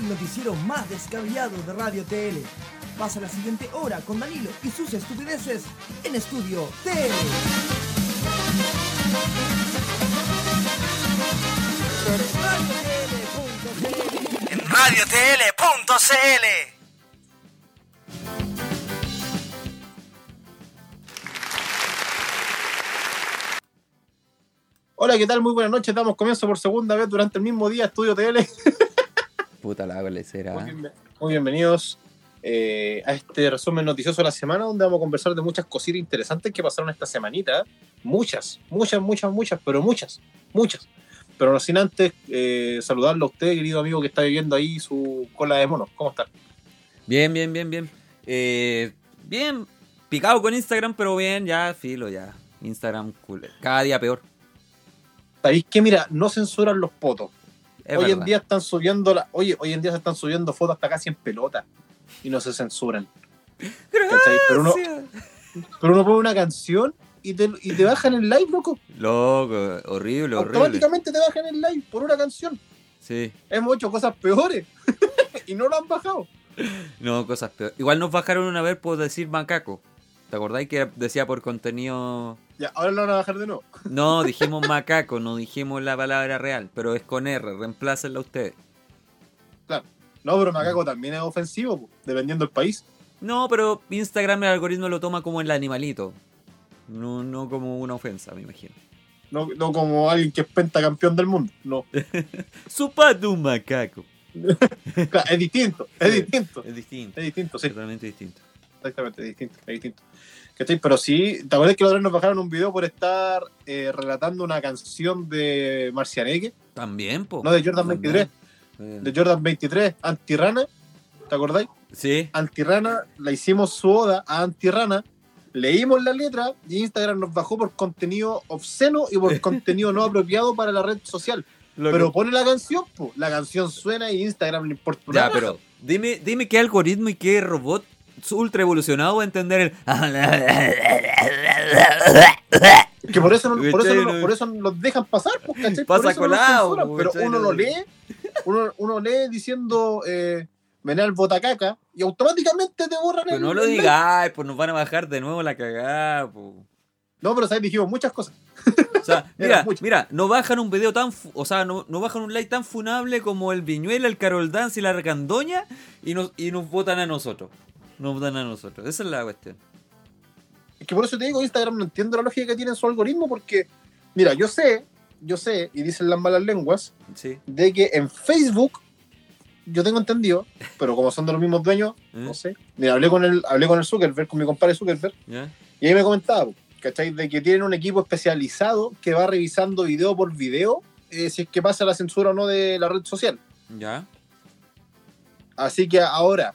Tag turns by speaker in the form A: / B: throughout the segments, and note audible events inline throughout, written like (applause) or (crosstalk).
A: el noticiero más descabellado de Radio TL. Pasa la siguiente hora con Danilo y sus estupideces en Estudio TL.
B: En radiotl.cl.
C: Hola, ¿qué tal? Muy buenas noches. Damos comienzo por segunda vez durante el mismo día Estudio TL. (laughs)
D: Puta la será.
C: Muy, bien- muy bienvenidos eh, a este resumen noticioso de la semana donde vamos a conversar de muchas cositas interesantes que pasaron esta semanita. Muchas, muchas, muchas, muchas, pero muchas, muchas. Pero no sin antes eh, saludarlo a usted, querido amigo que está viviendo ahí su cola de mono. ¿Cómo está?
D: Bien, bien, bien, bien. Eh, bien, picado con Instagram, pero bien, ya, filo, ya. Instagram, cool. Cada día peor.
C: ¿Sabéis que, mira, no censuran los potos?
D: Es
C: hoy en día están subiendo la, oye, hoy en día se están subiendo fotos hasta casi en pelota y no se censuran. Pero uno, pero uno pone una canción y te, y te bajan el live, loco.
D: Loco, horrible, horrible.
C: Automáticamente te bajan el live por una canción.
D: Sí,
C: Hemos hecho cosas peores (laughs) y no lo han bajado.
D: no, cosas peores. Igual nos bajaron una vez por decir macaco. ¿Te acordáis que decía por contenido...
C: Ya, ahora lo van a bajar de nuevo. (laughs)
D: No, dijimos macaco, no dijimos la palabra real, pero es con R, reemplácenla ustedes.
C: No, pero Macaco también es ofensivo, dependiendo del país.
D: No, pero Instagram el algoritmo lo toma como el animalito. No, no como una ofensa, me imagino.
C: No, no como alguien que es pentacampeón del mundo. No. (laughs)
D: Su pato un macaco. (laughs)
C: Claro, es distinto, es
D: Sí.
C: distinto.
D: Es distinto,
C: Es distinto, sí.
D: totalmente distinto.
C: Exactamente, es distinto, es distinto. ¿Cachai? Pero sí, ¿te acuerdas que la otra nos bajaron un video por estar eh, relatando una canción de Marcianeque?
D: También, po.
C: No, de Jordan
D: También.
C: 23.
D: Eh,
C: De Jordan 23, Antirrana. ¿Te acordáis?
D: Sí,
C: Antirrana, la hicimos su oda a Antirrana, leímos la letra y Instagram nos bajó por contenido obsceno y por (laughs) contenido no apropiado para la red social.
D: lo
C: Pero
D: que-
C: pone la canción, po. la canción suena y Instagram le importa
D: Ya, pero dime, dime qué algoritmo y qué robot ultra evolucionado va a entender el...
C: Que por eso, no- por, eso no- por eso los dejan pasar, pues, ¿cachai?
D: Pasa
C: por eso
D: colado, pues,
C: pero uno lo lee, uno, uno lee diciendo eh, Menal Botacaca y automáticamente te borran
D: Pero
C: el-
D: no lo digáis, pues nos van a bajar de nuevo la cagada, po.
C: No, pero sabes, dijimos muchas cosas.
D: O sea, (laughs)
C: Era
D: mira, mira, no bajan un video tan, o sea, no, no bajan un like tan funable como el Viñuela, el Carol Dance y la Recandoña y nos, y nos votan a nosotros. Nos votan a nosotros. Esa es la cuestión.
C: Es que por eso te digo, Instagram no entiendo la lógica que tiene en su algoritmo, porque, mira, yo sé, yo sé, y dicen las malas lenguas,
D: Sí.
C: de que en Facebook, yo tengo entendido, pero como son de los mismos dueños, (laughs)
D: ¿Eh?
C: no sé. Mira, hablé con el, hablé con el Zuckerberg, con mi compadre Zuckerberg, y ahí me comentaba, ¿cachai? De que tienen un equipo especializado que va revisando video por video eh, si es que pasa la censura o no de la red social.
D: ¿Ya?
C: Así que ahora,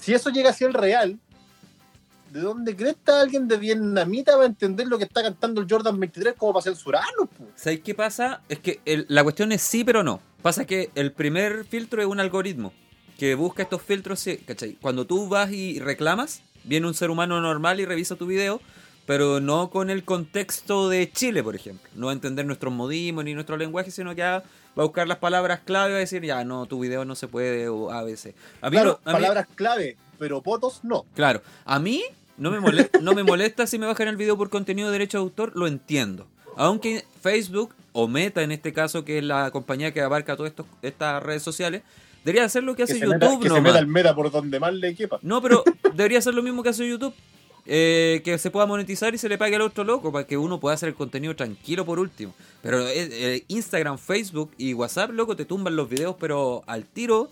C: si eso llega a ser real, ¿de dónde crees que alguien de vietnamita va a entender lo que está cantando el Jordan 23 como para censurarlo?
D: ¿Sabéis qué pasa? Es que el- la cuestión es sí, pero no. Pasa que el primer filtro es un algoritmo que busca estos filtros, sí, ¿cachai? Cuando tú vas y reclamas, viene un ser humano normal y revisa tu video, pero no con el contexto de Chile, por ejemplo. No a entender nuestros modismos ni nuestro lenguaje, sino que va a buscar las palabras clave y va a decir, ya, no, tu video no se puede, o ABC. A mí
C: Claro,
D: no- a mí-
C: palabras clave, pero potos no.
D: Claro, a mí no me, mole- no me molesta si me bajan el video por contenido de derecho de autor, lo entiendo. Aunque Facebook, o Meta en este caso, que es la compañía que abarca todas estos- estas redes sociales, debería hacer lo que
C: Que,
D: hace
C: se
D: YouTube
C: meta, que se
D: nomás.
C: meta el meta por donde más le quepa.
D: No, pero debería hacer lo mismo que hace YouTube. Eh, que se pueda monetizar y se le pague al otro loco para que uno pueda hacer el contenido tranquilo por último. Pero eh, Instagram, Facebook y WhatsApp, loco, te tumban los videos, pero al tiro.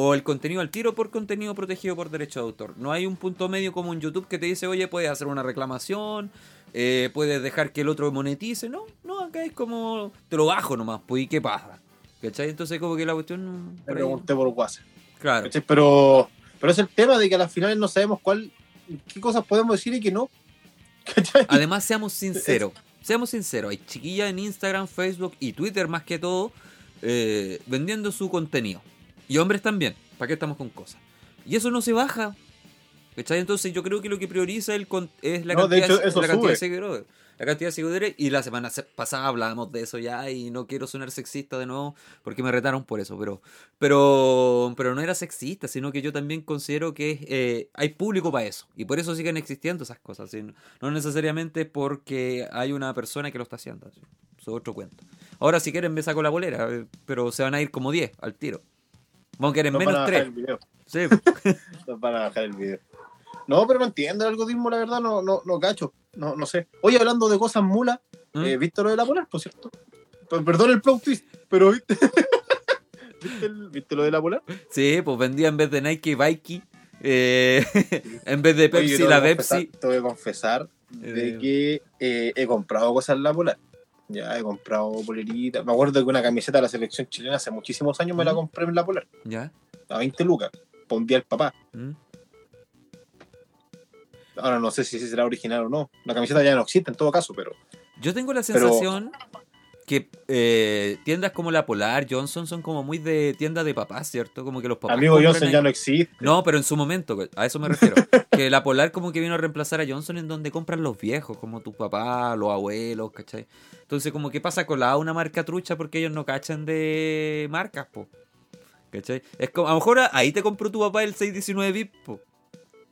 D: O el contenido al tiro por contenido protegido por derecho de autor. No hay un punto medio como en YouTube que te dice, oye, puedes hacer una reclamación, eh, puedes dejar que el otro monetice. No, no, acá es como, te lo bajo nomás, pues, ¿y qué pasa? ¿Cachai? Entonces como que la cuestión... Ahí-
C: pregunté por WhatsApp.
D: Claro.
C: ¿cachai? Pero, pero es el tema de que a las finales no sabemos cuál, qué cosas podemos decir y qué no. (laughs) ¿Cachai?
D: Además, seamos sinceros. Seamos sinceros. Hay chiquillas en Instagram, Facebook y Twitter más que todo eh, vendiendo su contenido. Y hombres también. ¿Para qué estamos con cosas? Y eso no se baja. ¿Cachai? Entonces yo creo que lo que prioriza el con- es la
C: No, de
D: cantidad,
C: hecho, eso
D: la cantidad de
C: sube.
D: seguidores. La cantidad de seguidores y la semana se- pasada hablábamos de eso ya y no quiero sonar sexista de nuevo porque me retaron por eso, pero pero pero no era sexista, sino que yo también considero que eh, hay público para eso y por eso siguen existiendo esas cosas, ¿sí? no necesariamente porque hay una persona que lo está haciendo, ¿sí? eso es otro cuento. Ahora si quieren me saco la bolera, eh, pero se van a ir como 10 al tiro. Vamos a
C: Nos van a
D: menos
C: bajar
D: 3.
C: el video.
D: Sí,
C: Nos van a bajar el video. No, pero no entiendo el algoritmo, la verdad, no, no, no cacho. No, no sé. Oye, hablando de cosas mulas,
D: ¿Mm?
C: eh, ¿viste lo de la polar, por cierto? P- Perdón el plot twist, pero ¿viste? (laughs) ¿Viste, el- ¿Viste lo de la polar?
D: Sí, pues vendía en vez de Nike Vikey, eh, (laughs) en vez de
C: Oye,
D: Pepsi
C: tengo
D: la Pepsi.
C: Tengo que confesar de
D: Eh.
C: que eh, he comprado cosas en la polar. Ya he comprado poleritas. Me acuerdo que una camiseta de la selección chilena hace muchísimos años me la
D: ¿Mm?
C: compré en la polar.
D: ¿Ya?
C: A 20 lucas. Para un día al papá.
D: ¿Mm?
C: Ahora no sé si será original o no. La camiseta ya no existe en todo caso, pero.
D: Yo tengo la
C: Pero-
D: sensación que eh, tiendas como la Polar, Johnson son como muy de tienda de papás, ¿cierto? Como que los papás.
C: Amigo Johnson
D: ahí-
C: ya no existe.
D: No, pero en su momento, a eso me refiero. (laughs) que la Polar como que vino a reemplazar a Johnson en donde compran los viejos, como tu papá, los abuelos, ¿cachai? Entonces como que pasa con la una marca trucha porque ellos no cachan de marcas, po. ¿Cachai? Es como, a lo mejor ahí te compró tu papá el 619 VIP, po.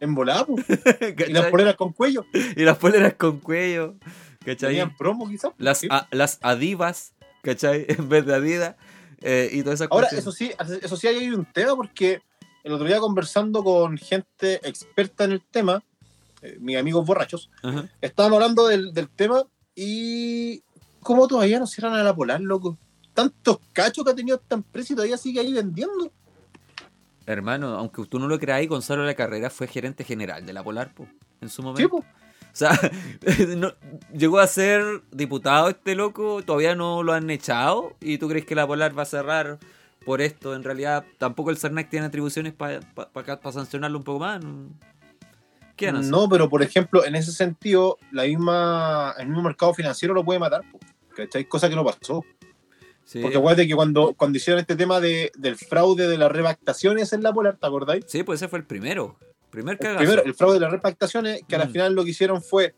C: En.
D: ¿cachai? (laughs)
C: Y las poleras con cuello.
D: Y las poleras con cuello, ¿cachai?
C: Tenían promo, quizás.
D: Las, a- las adivas, ¿cachai? (laughs) En vez de Adidas. eh, y todas esas
C: Ahora,
D: cuestiones.
C: eso sí, eso sí, hay un tema porque el otro día conversando con gente experta en el tema, eh, mis amigos borrachos,
D: Ajá.
C: estaban hablando del, del tema y cómo todavía no cierran a la polar, loco. Tantos cachos que ha tenido esta empresa y todavía sigue ahí vendiendo.
D: Hermano, aunque tú no lo creáis, Gonzalo de la Carrera fue gerente general de la Polar, po, en su momento.
C: Sí, po.
D: O sea, (laughs) no- llegó a ser diputado este loco, todavía no lo han echado. ¿Y tú crees que la Polar va a cerrar por esto? En realidad, tampoco el CERNAC tiene atribuciones para sancionarlo un poco más. ¿no? ¿Qué hacer?
C: No, pero por ejemplo, en ese sentido, la misma, el mismo mercado financiero lo puede matar, po. ¿cachai? Cosa que no pasó.
D: Sí.
C: Porque acuérdate que cuando, cuando hicieron este tema de, del fraude de las repactaciones en la Polar, ¿te acordáis?
D: Sí, pues ese fue el primero. Primer
C: El, primero, el fraude de las repactaciones, que al
D: Mm.
C: final lo que hicieron fue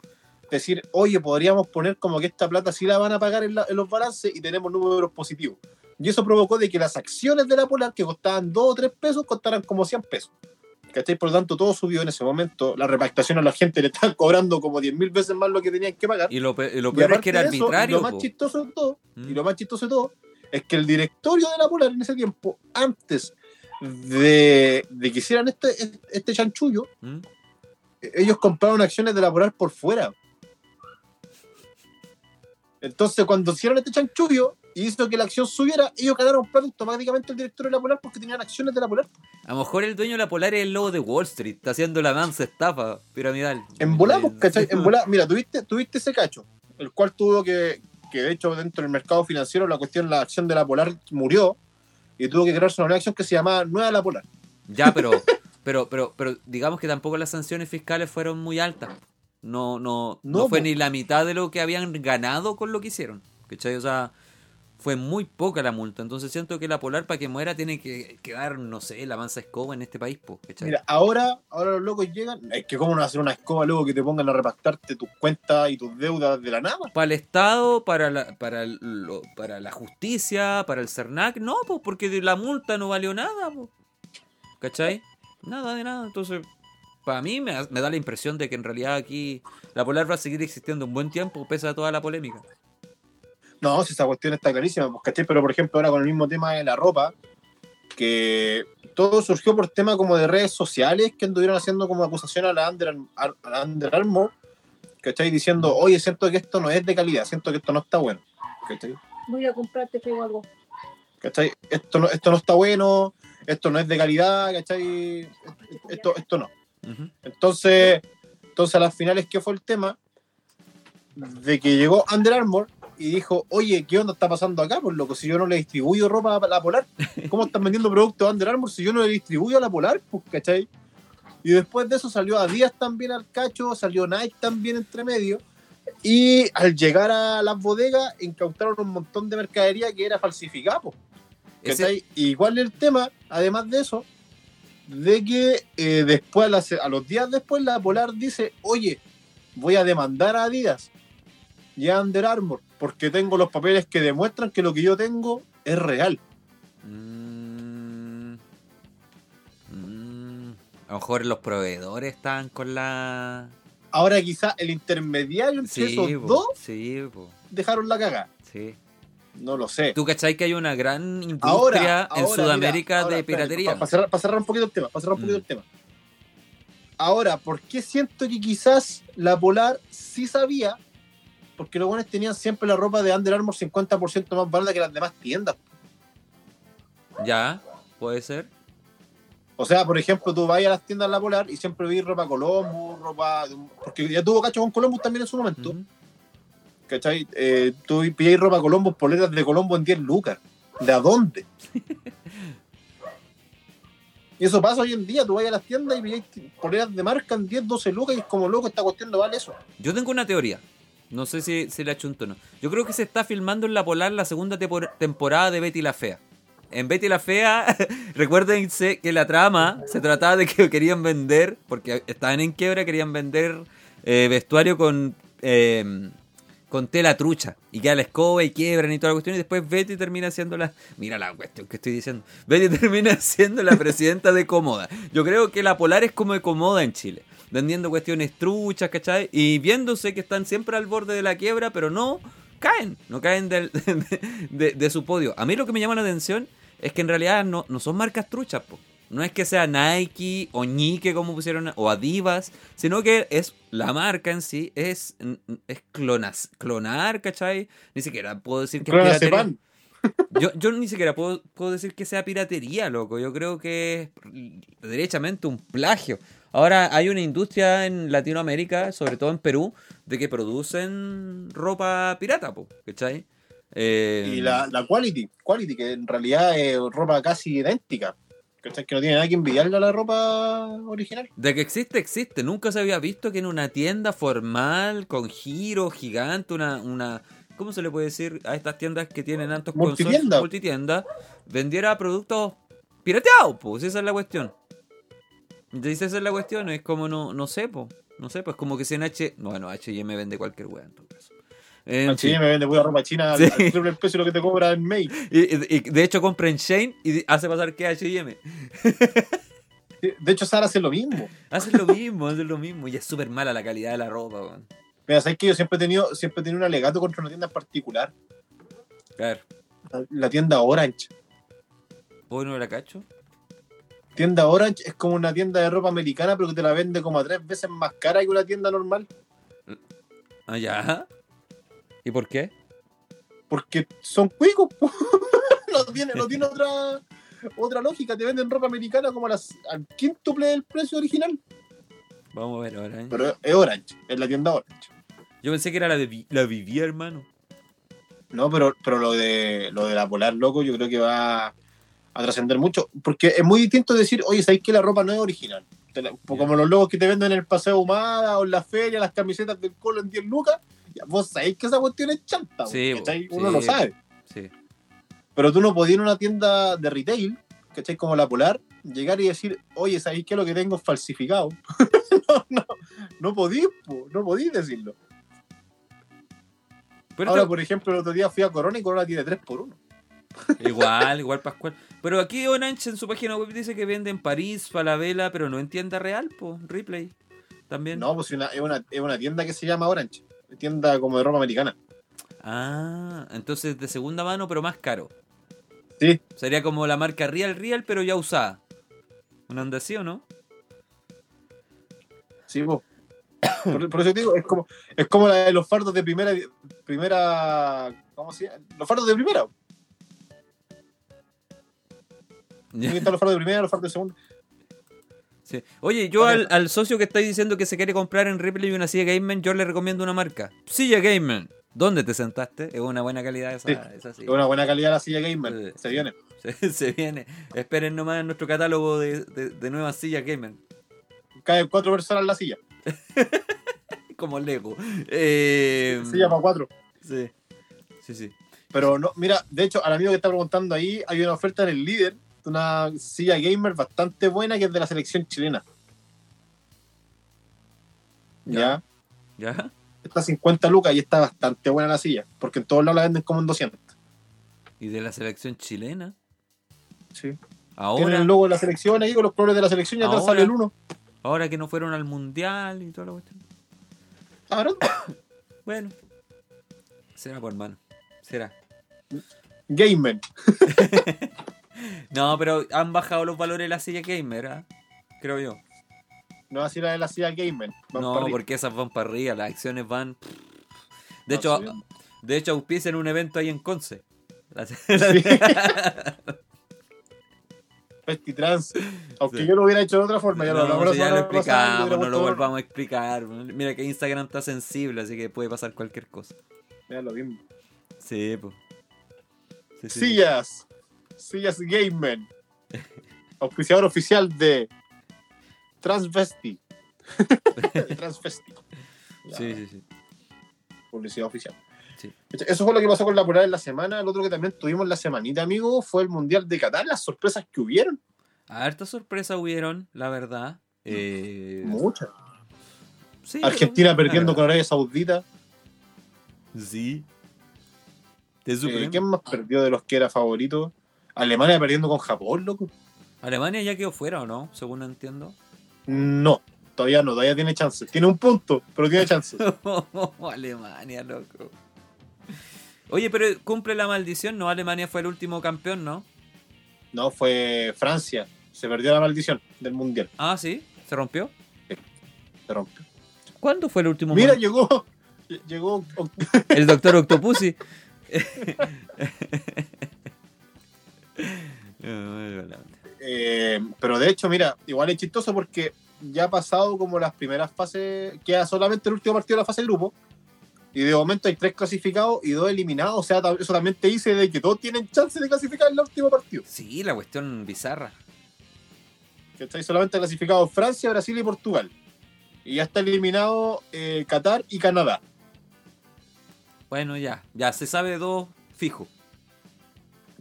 C: decir, oye, podríamos poner como que esta plata sí la van a pagar en, la- en los balances y tenemos números positivos. Y eso provocó de que las acciones de la Polar, que costaban 2 o 3 pesos, costaran como 100 pesos. ¿Cachai? Por lo tanto, todo subió en ese momento. La repactación a la gente le estaban (laughs) cobrando como 10 mil veces más lo que tenían que pagar.
D: Y lo, pe- y lo
C: Y
D: peor es que era
C: eso,
D: arbitrario.
C: lo más chistoso de todo,
D: Mm.
C: y lo más chistoso de todo, es que el directorio de la Polar en ese tiempo, antes de, de que hicieran este, este chanchullo,
D: ¿Mm?
C: ellos compraron acciones de la Polar por fuera. Entonces, cuando hicieron este chanchullo y hizo que la acción subiera, ellos ganaron plata automáticamente el directorio de la Polar porque tenían acciones de la Polar.
D: A lo mejor el dueño de la Polar es el lobo de Wall Street, está haciendo la mansa estafa piramidal.
C: En volá, pues, ¿cachai? En (laughs) volá. Mira, tuviste, tuviste ese cacho, el cual tuvo que, que de hecho dentro del mercado financiero la cuestión, la acción de la Polar murió y tuvo que crearse una nueva acción que se llamaba Nueva La Polar.
D: Ya, pero, (laughs) pero, pero, pero digamos que tampoco las sanciones fiscales fueron muy altas. No, no, no,
C: No,
D: fue
C: po.
D: ni la mitad de lo que habían ganado con lo que hicieron. ¿Cachai? O sea, fue muy poca la multa. Entonces siento que la Polar para que muera tiene que quedar, no sé, la mansa escoba en este país, po.
C: Mira, ahora, ahora los locos llegan. Es que, ¿cómo no hacer una escoba luego que te pongan a repactarte tus cuentas y tus deudas de la nada?
D: Para el Estado, para la, para, lo- para la justicia, para el CERNAC, no, pues porque de la multa no valió nada, po. ¿cachai? Nada de nada. Entonces, para mí me, me da la impresión de que en realidad aquí la Polar va a seguir existiendo un buen tiempo, pese a toda la polémica.
C: No, si esa cuestión está clarísima, pues, ¿cachai? Pero por ejemplo, ahora con el mismo tema de la ropa, que todo surgió por tema como de redes sociales que anduvieron haciendo como acusación a la Under, a la Under Armour, ¿cachai? Diciendo, oye, siento que esto no es de calidad, siento que esto no está bueno, ¿cachai?
E: Voy a comprarte feo algo.
C: ¿cachai? Esto no, esto no está bueno, esto no es de calidad, ¿cachai? Esto, esto no. Entonces, entonces a las finales, ¿qué fue el tema? De que llegó Under Armour y dijo, oye, ¿qué onda está pasando acá? Pues loco, si yo no le distribuyo ropa a la Polar, ¿cómo están vendiendo productos Under Armour si yo no le distribuyo a la Polar? Pues, ¿cachai? Y después de eso salió Adidas también al cacho, salió Nike también entre medio. Y al llegar a las bodegas, incautaron un montón de mercadería que era falsificada. pues.
D: Ese-
C: ¿Cachai? Y ¿cuál es el tema? Además de eso, de que eh, después, a, las- a los días después, la Polar dice, oye, voy a demandar a Adidas y a Under Armour, porque tengo los papeles que demuestran que lo que yo tengo es real.
D: Mm, mm, a lo mejor los proveedores están con la.
C: Ahora quizá el intermediario entre
D: Sí,
C: esos
D: po,
C: dos
D: sí,
C: dejaron la cagada.
D: sí.
C: No lo sé.
D: ¿Tú cachai que hay una gran industria
C: Ahora,
D: en Sudamérica
C: mira, ahora,
D: de piratería?
C: Para cerrar, pa cerrar un poquito el tema, para cerrar un
D: Mm.
C: poquito el tema. Ahora, ¿por qué siento que quizás la Polar sí sabía? Porque los buenos tenían siempre la ropa de Under Armour 50% más barata que las demás tiendas.
D: Ya, puede ser.
C: O sea, por ejemplo, tú vas a las tiendas de la Polar y siempre ves ropa Columbus, ropa. Porque ya tuvo cacho con Columbus también en su momento. ¿Cachai? Eh, tú pilláis ropa Columbus, poleras de Colombo en 10 lucas. ¿De a dónde? (laughs) y eso pasa hoy en día. Tú vas a las tiendas y pilláis poleras de marca en 10, 12 lucas y es como loco, esta cuestión no vale eso.
D: Yo tengo una teoría. No sé si, si la chunto o no. Yo creo que se está filmando en La Polar la segunda temporada de Betty la Fea. En Betty la Fea, (laughs) recuérdense que la trama se trataba de que querían vender, porque estaban en quiebra, querían vender eh, vestuario con, eh, con tela trucha. Y queda la escoba y quiebran y toda la cuestión. Y después Betty termina siendo la... Mira la cuestión que estoy diciendo. Betty (laughs) termina siendo la presidenta de Comoda. Yo creo que la Polar es como de Comoda en Chile. Vendiendo cuestiones truchas, ¿cachai? Y viéndose que están siempre al borde de la quiebra, pero no caen. No caen del- (laughs) de, de- su podio. A mí lo que me llama la atención es que en realidad no, no son marcas truchas, po. No es que sea Nike o Nike como pusieron, o Adivas, sino que es la marca en sí, es, es clonas, clonar, ¿cachai? Ni siquiera puedo decir que es piratería. (laughs) Yo, yo ni siquiera puedo, puedo decir que sea piratería, loco. Yo creo que es derechamente un plagio. Ahora hay una industria en Latinoamérica, sobre todo en Perú, de que producen ropa pirata, po, ¿cachai? Eh,
C: Y la, la quality, quality, que en realidad es ropa casi idéntica. ¿Cachai? Que no tiene nada que envidiarle a la ropa original.
D: De que existe, existe. Nunca se había visto que en una tienda formal, con giro gigante, una, una ¿cómo se le puede decir a estas tiendas que tienen tantos
C: Multitienda.
D: consorcios, multitienda, vendiera productos pirateados, pues esa es la cuestión. Entonces esa es la cuestión, es como no, no sé, pues, no sé, pues como que si en H, bueno, H&M vende cualquier wea en todo caso. En.
C: H&M vende pura ropa china
D: Sí.
C: al al triple el precio de lo que te cobra en May.
D: Y, de hecho compra en Shane y hace pasar que es H&M.
C: De hecho, Sara hace lo mismo. (laughs)
D: Hacen lo mismo, hacen lo mismo. Y es súper mala la calidad de la ropa, weón.
C: Mira, sabes que yo siempre he tenido, siempre he tenido un alegato contra una tienda en particular.
D: Claro.
C: La, la tienda Orange.
D: ¿Vos no la cacho?
C: Tienda Orange es como una tienda de ropa americana, pero que te la vende como a tres veces más cara que una tienda normal.
D: Ah, ya. ¿Y por qué?
C: Porque son cuicos. no (laughs) tiene, no tiene otra, otra lógica. Te venden ropa americana como a las, al quíntuple del precio original.
D: Vamos a ver ahora.
C: Pero es Orange, es la tienda Orange.
D: Yo pensé que era la de la Vivi, hermano.
C: No, pero, pero lo de lo de la polar loco, yo creo que va a trascender mucho. Porque es muy distinto decir, oye, ¿sabéis que la ropa no es original? Te la- Como los logos que te venden en el paseo humada o en la feria, las camisetas del colo en 10 lucas, ya vos sabéis que esa cuestión es chanta.
D: Sí,
C: ¿cachai? Uno
D: sí.
C: lo sabe.
D: Sí.
C: Pero tú no podías ir a una tienda de retail, ¿cachai? Como la Polar, llegar y decir, oye, ¿sabéis que lo que tengo es falsificado? (laughs) no, no, no podís, po, no podís decirlo.
D: Pero
C: Ahora, por ejemplo, el otro día fui a Corona y Corona tiene 3 por 1
D: igual, igual Pascual. Pero aquí Orange en su página web dice que vende en París, Falabella, pero no en tienda real, po. Replay. También.
C: No, pues una- es, una, es una tienda que se llama Orange. Tienda como de ropa americana.
D: Ah, entonces de segunda mano, pero más caro.
C: Sí,
D: Sería como la marca Real Real, pero ya usada. ¿Una onda así o no?
C: sí, po. Por, por eso te digo, es como, es como la de los fardos de primera, primera, ¿cómo se llama? Los fardos de primera. Están los fardos de primera, los fardos de segunda.
D: Sí. Oye, yo al, al socio que estáis diciendo que se quiere comprar en Ripley una silla Gamer, yo le recomiendo una marca. Silla Gamer. ¿Dónde te sentaste? Es una buena calidad esa,
C: Sí.
D: esa
C: Es
D: silla.
C: una buena calidad la silla gamer.
D: Sí.
C: Se viene.
D: Se, (laughs) se viene. Esperen nomás en nuestro catálogo de, de, de nuevas sillas Gamer.
C: Caen cuatro personas en la silla. (laughs)
D: Como Lego. Eh,
C: Silla para cuatro.
D: sí. Sí, sí.
C: Pero no, mira, de hecho, al amigo que está preguntando ahí, hay una oferta en el líder de una silla gamer bastante buena que es de la selección chilena.
D: Ya.
C: ¿Ya? Está a 50 lucas y está bastante buena la silla, porque en todos lados la venden como en 200.
D: Y de la selección chilena.
C: Sí. Tienen
D: Ahora,
C: el logo de la selección ahí con los colores de la selección y atrás sale el 1.
D: ahora que no fueron al mundial y toda la cuestión.
C: Ahora, (coughs)
D: Bueno. Será por hermano. Será.
C: Gamer. (laughs)
D: No, pero han bajado los valores de la silla gamer, ¿ah? creo yo.
C: No así la de la silla Gamer. Van
D: no, porque esas van para arriba, las acciones van. De
C: Va
D: hecho,
C: subiendo.
D: de hecho auspician un evento ahí en Conce. La- (laughs)
C: Festitrans. Aunque
D: Sí.
C: yo lo hubiera hecho de otra forma, ya lo
D: No, si
C: la
D: ya lo explicamos, no lo volvamos a explicar. Mira que Instagram está sensible, así que puede pasar cualquier cosa.
C: Ya lo mismo.
D: Sí, pues. Sí, sí, sí.
C: Sillas. Sillas Gamer. Auspiciador oficial de Transvesti. (laughs) Transvesti.
D: Sí, sí, sí.
C: Publicidad oficial.
D: Sí.
C: Eso fue lo que pasó con la prueba en la semana. El otro que también tuvimos la semanita, amigo, fue el Mundial de Qatar. Las sorpresas que hubieron.
D: Hartas sorpresas hubieron, la verdad. Eh,
C: Muchas.
D: sí,
C: Argentina perdiendo con Arabia Saudita.
D: Sí.
C: Eh. ¿Quién más perdió de los que era favorito? Alemania perdiendo con Japón, loco.
D: Alemania ya quedó fuera, ¿o no? Según entiendo.
C: No, todavía no, todavía tiene chances. Tiene un punto, pero tiene chances. (laughs)
D: Alemania, loco. Oye, pero cumple la maldición, ¿no? Alemania fue el último campeón, ¿no?
C: No, fue Francia. Se perdió la maldición del mundial.
D: Ah, sí, se rompió.
C: Se rompió.
D: ¿Cuándo fue el último?
C: Mira, llegó. Llegó. (laughs)
D: el doctor Octopussy. (laughs) (laughs)
C: eh, pero de hecho, mira, igual es chistoso porque ya ha pasado como las primeras fases. Queda solamente el último partido de la fase de grupo. Y de momento hay tres clasificados y dos eliminados. O sea, eso también te dice de que todos tienen chance de clasificar en el último partido.
D: Sí, la cuestión bizarra.
C: que está solamente clasificados Francia, Brasil y Portugal. Y ya está eliminado eh, Qatar y Canadá.
D: Bueno, ya, ya se sabe dos fijo.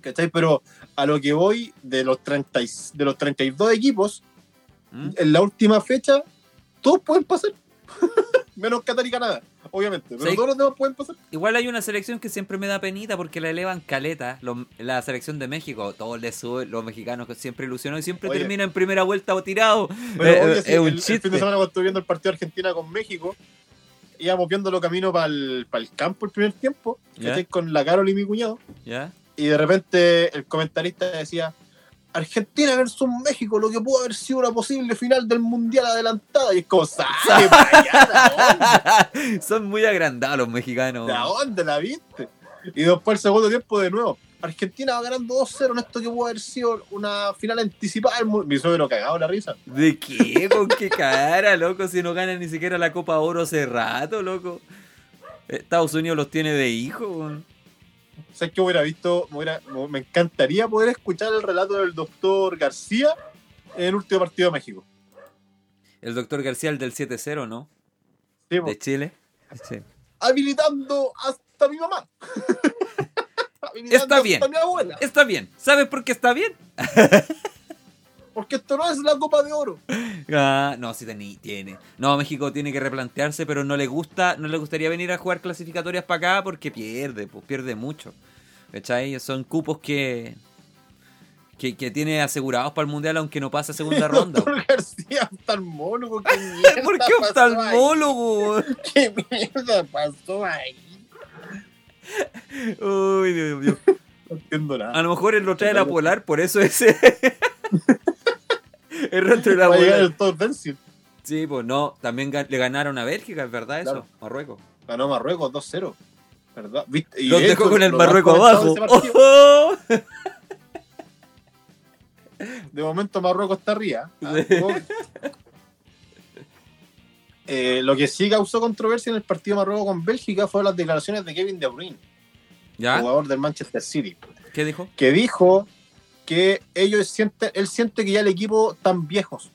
C: ¿Cachai? Pero a lo que voy, de los, 30 y- de los 32 equipos,
D: ¿Mm?
C: en la última fecha, todos pueden pasar. (laughs) Menos Qatar y Canadá, obviamente. Pero
D: Sí.
C: todos los demás pueden pasar.
D: Igual hay una selección que siempre me da penita porque la elevan caleta. Los- la selección de México, todos les suben, los mexicanos que siempre ilusionó y siempre
C: Oye.
D: termina en primera vuelta o tirado.
C: Pero
D: Eh,
C: sí,
D: un
C: el, el fin
D: chiste.
C: de semana cuando estuve viendo el partido de Argentina con México, íbamos viéndolo camino para el, campo el primer tiempo. ¿cachai? Con la Carol y mi cuñado.
D: ¿Ya?
C: Y de repente el comentarista decía Argentina versus México, lo que pudo haber sido una posible final del mundial adelantada. Y es como, ¡sale (laughs) para allá!
D: Son muy agrandados los mexicanos.
C: ¿De dónde la viste? Y después el segundo tiempo de nuevo. Argentina va ganando 2-0 en esto que pudo haber sido una final anticipada. Mi suegro cagado la risa.
D: ¿De qué? ¿Con qué cara, loco? Si no ganan ni siquiera la Copa Oro hace rato, loco. Estados Unidos los tiene de hijo. weón.
C: ¿Sabes qué hubiera visto? Me, hubiera- me encantaría poder escuchar el relato del doctor García en el último partido de México.
D: El doctor García, el del 7-0, ¿no?
C: Sí.
D: De Chile. Sí.
C: habilitando hasta mi mamá. (laughs)
D: Está bien.
C: Hasta mi abuela.
D: Está bien. ¿Sabes por qué está bien? (laughs)
C: Porque esto no es la Copa de Oro.
D: Ah, no, sí tiene. No, México tiene que replantearse, pero no le gusta, no le gustaría venir a jugar clasificatorias para acá porque pierde, pues pierde mucho. ¿Cachai? Son cupos que, que, que tiene asegurados para el mundial aunque no pase a segunda (laughs) ronda.
C: Doctor García, oftalmólogo. ¿Qué (laughs) mierda
D: ¿Por qué oftalmólogo? (laughs)
C: ¿Qué mierda pasó ahí?
D: Uy, Dios mío.
C: No entiendo nada.
D: A lo mejor él lo trae la polar, por eso ese. el rostro de la polar.
C: el.
D: Sí, pues no, también le ganaron a Bélgica, ¿es verdad eso?
C: Claro.
D: Marruecos.
C: Ganó Marruecos 2-0. ¿Verdad? Y
D: Los
C: de
D: dejó con el Marruecos abajo.
C: de
D: ¡Oh! (laughs)
C: De momento Marruecos está arriba. Ah. (laughs) Eh, lo que sí causó controversia en el partido Marruecos con Bélgica fueron las declaraciones de Kevin De Bruyne,
D: ¿Ya?
C: jugador del Manchester City.
D: ¿Qué dijo?
C: que dijo que ellos sienten, él siente que ya el equipo están viejos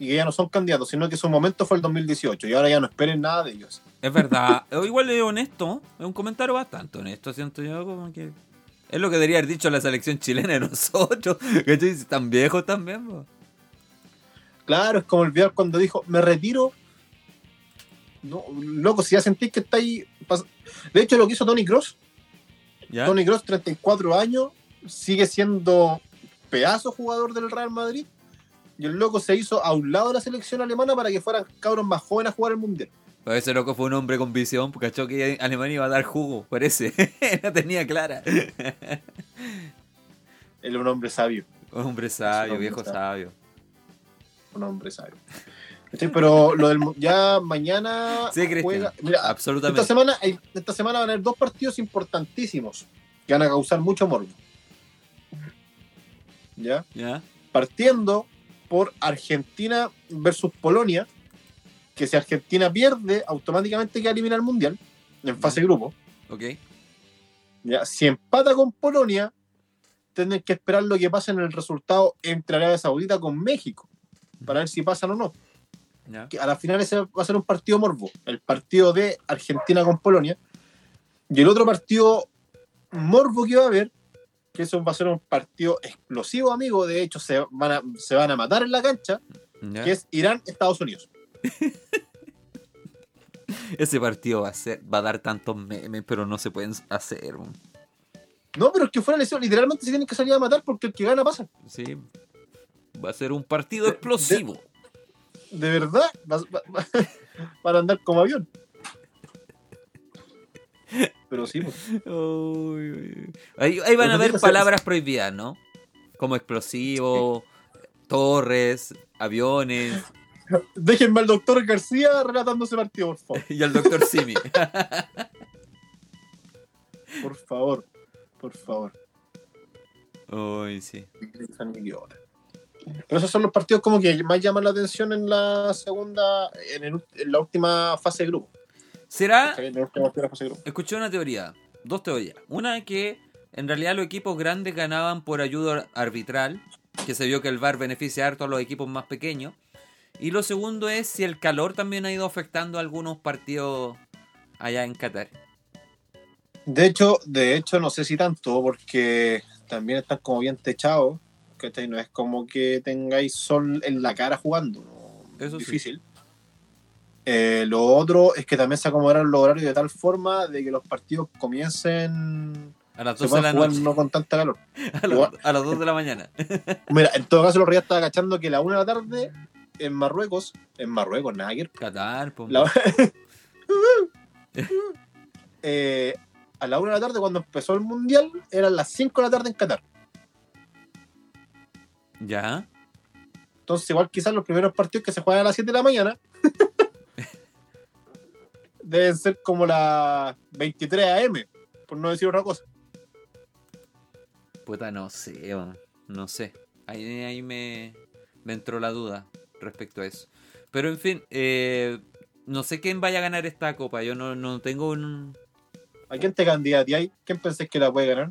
C: y que ya no son candidatos, sino que su momento fue el 2018 y ahora ya no esperen nada de ellos.
D: Es verdad. (laughs) Igual es honesto. Es un comentario bastante honesto, siento yo. Como que. Es lo que debería haber dicho la selección chilena de nosotros. (laughs) Que tan viejos también, po.
C: Claro, es como el Vidal cuando dijo, me retiro No, loco, si ya sentís que está ahí. De hecho, lo que hizo Tony Cross,
D: ¿Ya?
C: Tony Cross, 34 años, sigue siendo pedazo jugador del Real Madrid. Y el loco se hizo a un lado de la selección alemana para que fueran cabros más jóvenes a jugar el mundial.
D: Pero ese loco fue un hombre con visión, porque cachó que Alemania iba a dar jugo, parece. (laughs) no tenía clara.
C: Él un hombre sabio.
D: Un hombre sabio,
C: hombre
D: viejo
C: sabio.
D: sabio.
C: Un hombre sabio. (laughs) ¿Cachai? Pero lo del, ya mañana
D: Sí, Cristian.
C: juega. Mira, esta
D: Absolutamente.
C: semana, hay- esta semana van a haber dos partidos importantísimos que van a causar mucho morbo. ¿Ya?
D: ¿Ya?
C: partiendo por Argentina versus Polonia, que si Argentina pierde, automáticamente queda eliminada al Mundial en fase de grupo.
D: Ok.
C: ¿ya? Si empata con Polonia, tienen que esperar lo que pase en el resultado entre Arabia Saudita con México, para ver si pasan o no. Que a la final ese va a ser un partido morbo, el partido de Argentina con Polonia. Y el otro partido morbo que va a haber, que eso va a ser un partido explosivo, amigo, de hecho se van a, se van a matar en la cancha, que es Irán-Estados Unidos. (laughs)
D: Ese partido va a ser, va a dar tantos memes, pero no se pueden hacer.
C: No, pero es que fuera lesión, literalmente se tienen que salir a matar porque el que gana pasa.
D: Sí. Va a ser un partido explosivo.
C: De verdad, vas- va- va- van (laughs) a andar como avión. Pero sí, pues.
D: Ahí, ahí van
C: Pero
D: a haber palabras prohibidas, ¿no? Como explosivo, torres, aviones
C: déjenme al doctor García relatando ese partido, por favor. (laughs)
D: y al doctor Simi.
C: Por favor, por favor.
D: Uy, sí.
C: Pero esos son los partidos como que más llaman la atención en la segunda, en, el- en la última fase de grupo.
D: ¿Será? Escuché una teoría, dos teorías. Una es que en realidad los equipos grandes ganaban por ayuda arbitral, que se vio que el VAR beneficia harto a los equipos más pequeños. Y lo segundo es si el calor también ha ido afectando algunos partidos allá en Qatar.
C: De hecho, de hecho, no sé si tanto, porque también están como bien techados. ¿cachai? No es como que tengáis sol en la cara jugando. ¿no?
D: Eso sí.
C: difícil. Eh, lo otro es que también se acomodaron los horarios de tal forma de que los partidos comiencen.
D: A las
C: Se
D: 12 de la noche,
C: no con tanta calor. (laughs)
D: a, las- a las 2 de la mañana.
C: Mira, en todo caso, los Reyes estaba cachando que a la una de la tarde en Marruecos, en Marruecos, ver,
D: Qatar.
C: La- (laughs) Eh, a la una de la tarde, cuando empezó el mundial, eran las 5 de la tarde en Qatar.
D: Ya.
C: Entonces, igual quizás los primeros partidos que se juegan a las 7 de la mañana (laughs) deben ser como las 23 AM, por no decir otra cosa.
D: Puta, no sé, no sé. Ahí, ahí me, me entró la duda respecto a eso. Pero en fin, eh, no sé quién vaya a ganar esta copa. Yo no, no tengo un...
C: ¿A quién te candidateáis? ¿Quién pensás que la puede ganar?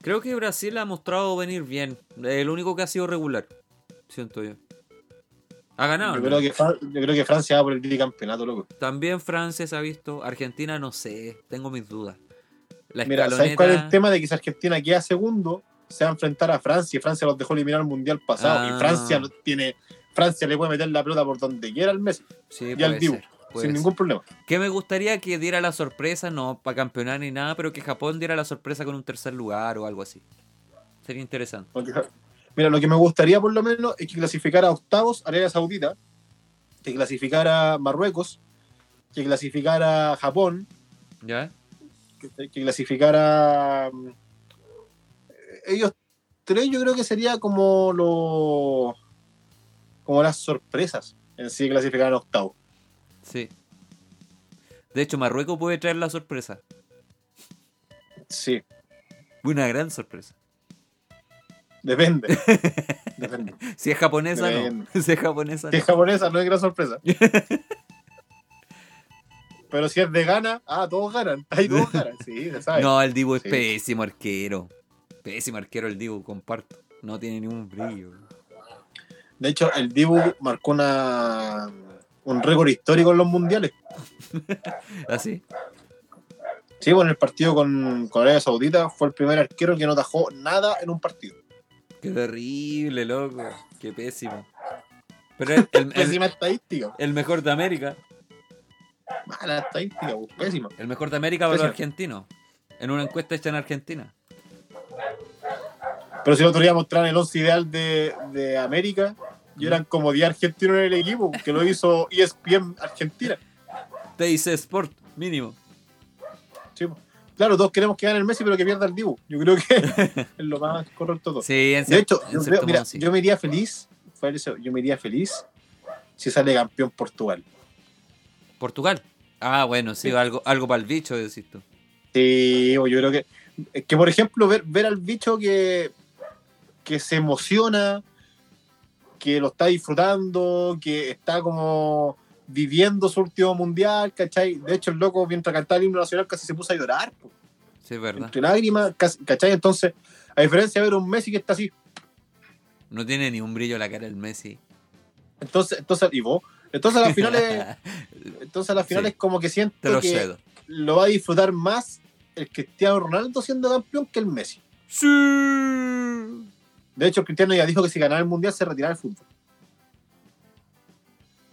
D: Creo que Brasil ha mostrado venir bien. El único que ha sido regular, siento yo. Ha ganado.
C: yo,
D: ¿no?
C: creo que, Fran- yo creo que Francia va por el bicampeonato, loco.
D: También Francia se ha visto. Argentina no sé. Tengo mis dudas. La
C: Mira, ¿sabes cuál es el
D: escaloneta...
C: tema de que si Argentina queda segundo, se va a enfrentar a Francia y Francia los dejó eliminar al mundial pasado?
D: Ah.
C: Y Francia no tiene. Francia le puede meter la pelota por donde quiera al mes,
D: Sí,
C: y al Dibu, sin
D: ser.
C: ningún problema.
D: Que me gustaría que diera la sorpresa, no para campeonar ni nada, pero que Japón diera la sorpresa con un tercer lugar o algo así. Sería interesante.
C: Mira, lo que me gustaría por lo menos es que clasificara a octavos Arabia Saudita, que clasificara Marruecos, que clasificara Japón,
D: ¿Ya?
C: que, que clasificara. mm, Ellos tres, yo creo que sería como lo. Como las sorpresas en sí clasificar a octavos.
D: Sí. De hecho, Marruecos puede traer la sorpresa.
C: Sí,
D: Una gran sorpresa.
C: depende. (laughs) depende.
D: Si es japonesa, no. Si es japonesa,
C: Si
D: no.
C: es japonesa, no es gran sorpresa. (laughs) Pero si es de Ghana, ah, todos ganan. Ahí todos ganan, sí, se sabe.
D: No, el Dibu es
C: Sí.
D: pésimo arquero. Pésimo arquero el Dibu, comparto. No tiene ningún brillo.
C: De hecho, el Dibu marcó una, un récord histórico en los mundiales. (laughs)
D: ¿Así?
C: Sí, bueno, el partido con, Arabia Saudita fue el primer arquero que no tajó nada en un partido.
D: Qué terrible, loco. Qué pésimo. Pero el, el- (laughs) el-
C: Pésima estadística.
D: el mejor de América.
C: Mala estadística, pésima.
D: El mejor de América para los argentinos. En una encuesta hecha en Argentina.
C: Pero si el otro día mostraron el 11 ideal de, de América, y eran como 10 argentinos en el equipo, que lo hizo ESPN Argentina.
D: TIC Sport, mínimo.
C: Sí. Claro, todos queremos que gane el Messi, pero que pierda el Dibu. Yo creo que (laughs) es lo más correcto todo.
D: Sí, en
C: De hecho,
D: en
C: yo, mira,
D: sí.
C: yo me iría feliz, yo me iría feliz si sale campeón Portugal.
D: Portugal. Ah, bueno, sí,
C: Sí.
D: algo, algo para el bicho, decís tú.
C: Sí, yo creo que, que por ejemplo, ver, ver al bicho que, que se emociona, que lo está disfrutando, que está como viviendo su último mundial, ¿cachai? De hecho, el loco, mientras cantaba el himno nacional, casi se puso a llorar, po,
D: Sí, verdad.
C: entre lágrimas, ¿cachai? Entonces, a diferencia de ver un Messi que está así,
D: No tiene ni un brillo la cara el Messi.
C: entonces, entonces, y vos, entonces a las finales, (laughs) entonces a las finales
D: Sí.
C: como que siento
D: lo
C: que
D: cedo.
C: lo va a disfrutar más el Cristiano Ronaldo siendo campeón que el Messi.
D: Sí.
C: De hecho, Cristiano ya dijo que si ganaba el mundial se retiraba del fútbol.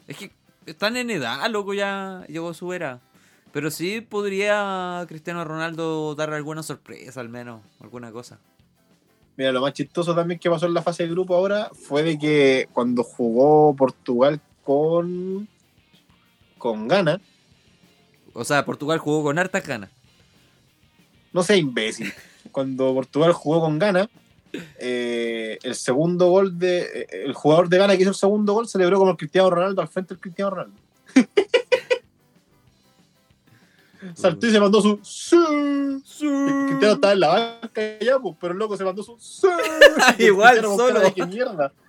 D: Es que están en edad, loco, ya llegó su era. Pero sí podría Cristiano Ronaldo dar alguna sorpresa, al menos, alguna cosa.
C: Mira, lo más chistoso también que pasó en la fase de grupo ahora fue de que cuando jugó Portugal con con Ghana,
D: O sea, Portugal jugó con hartas ganas.
C: no sé, imbécil. Cuando Portugal jugó con Ghana, eh, el segundo gol de eh, el jugador de Ghana que hizo el segundo gol celebró como el Cristiano Ronaldo al frente del Cristiano Ronaldo. (laughs) Saltó y se mandó su Cristiano estaba en la banca ya, pues, pero el loco se mandó su (laughs)
D: Igual, solo.
C: de qué mierda. (laughs)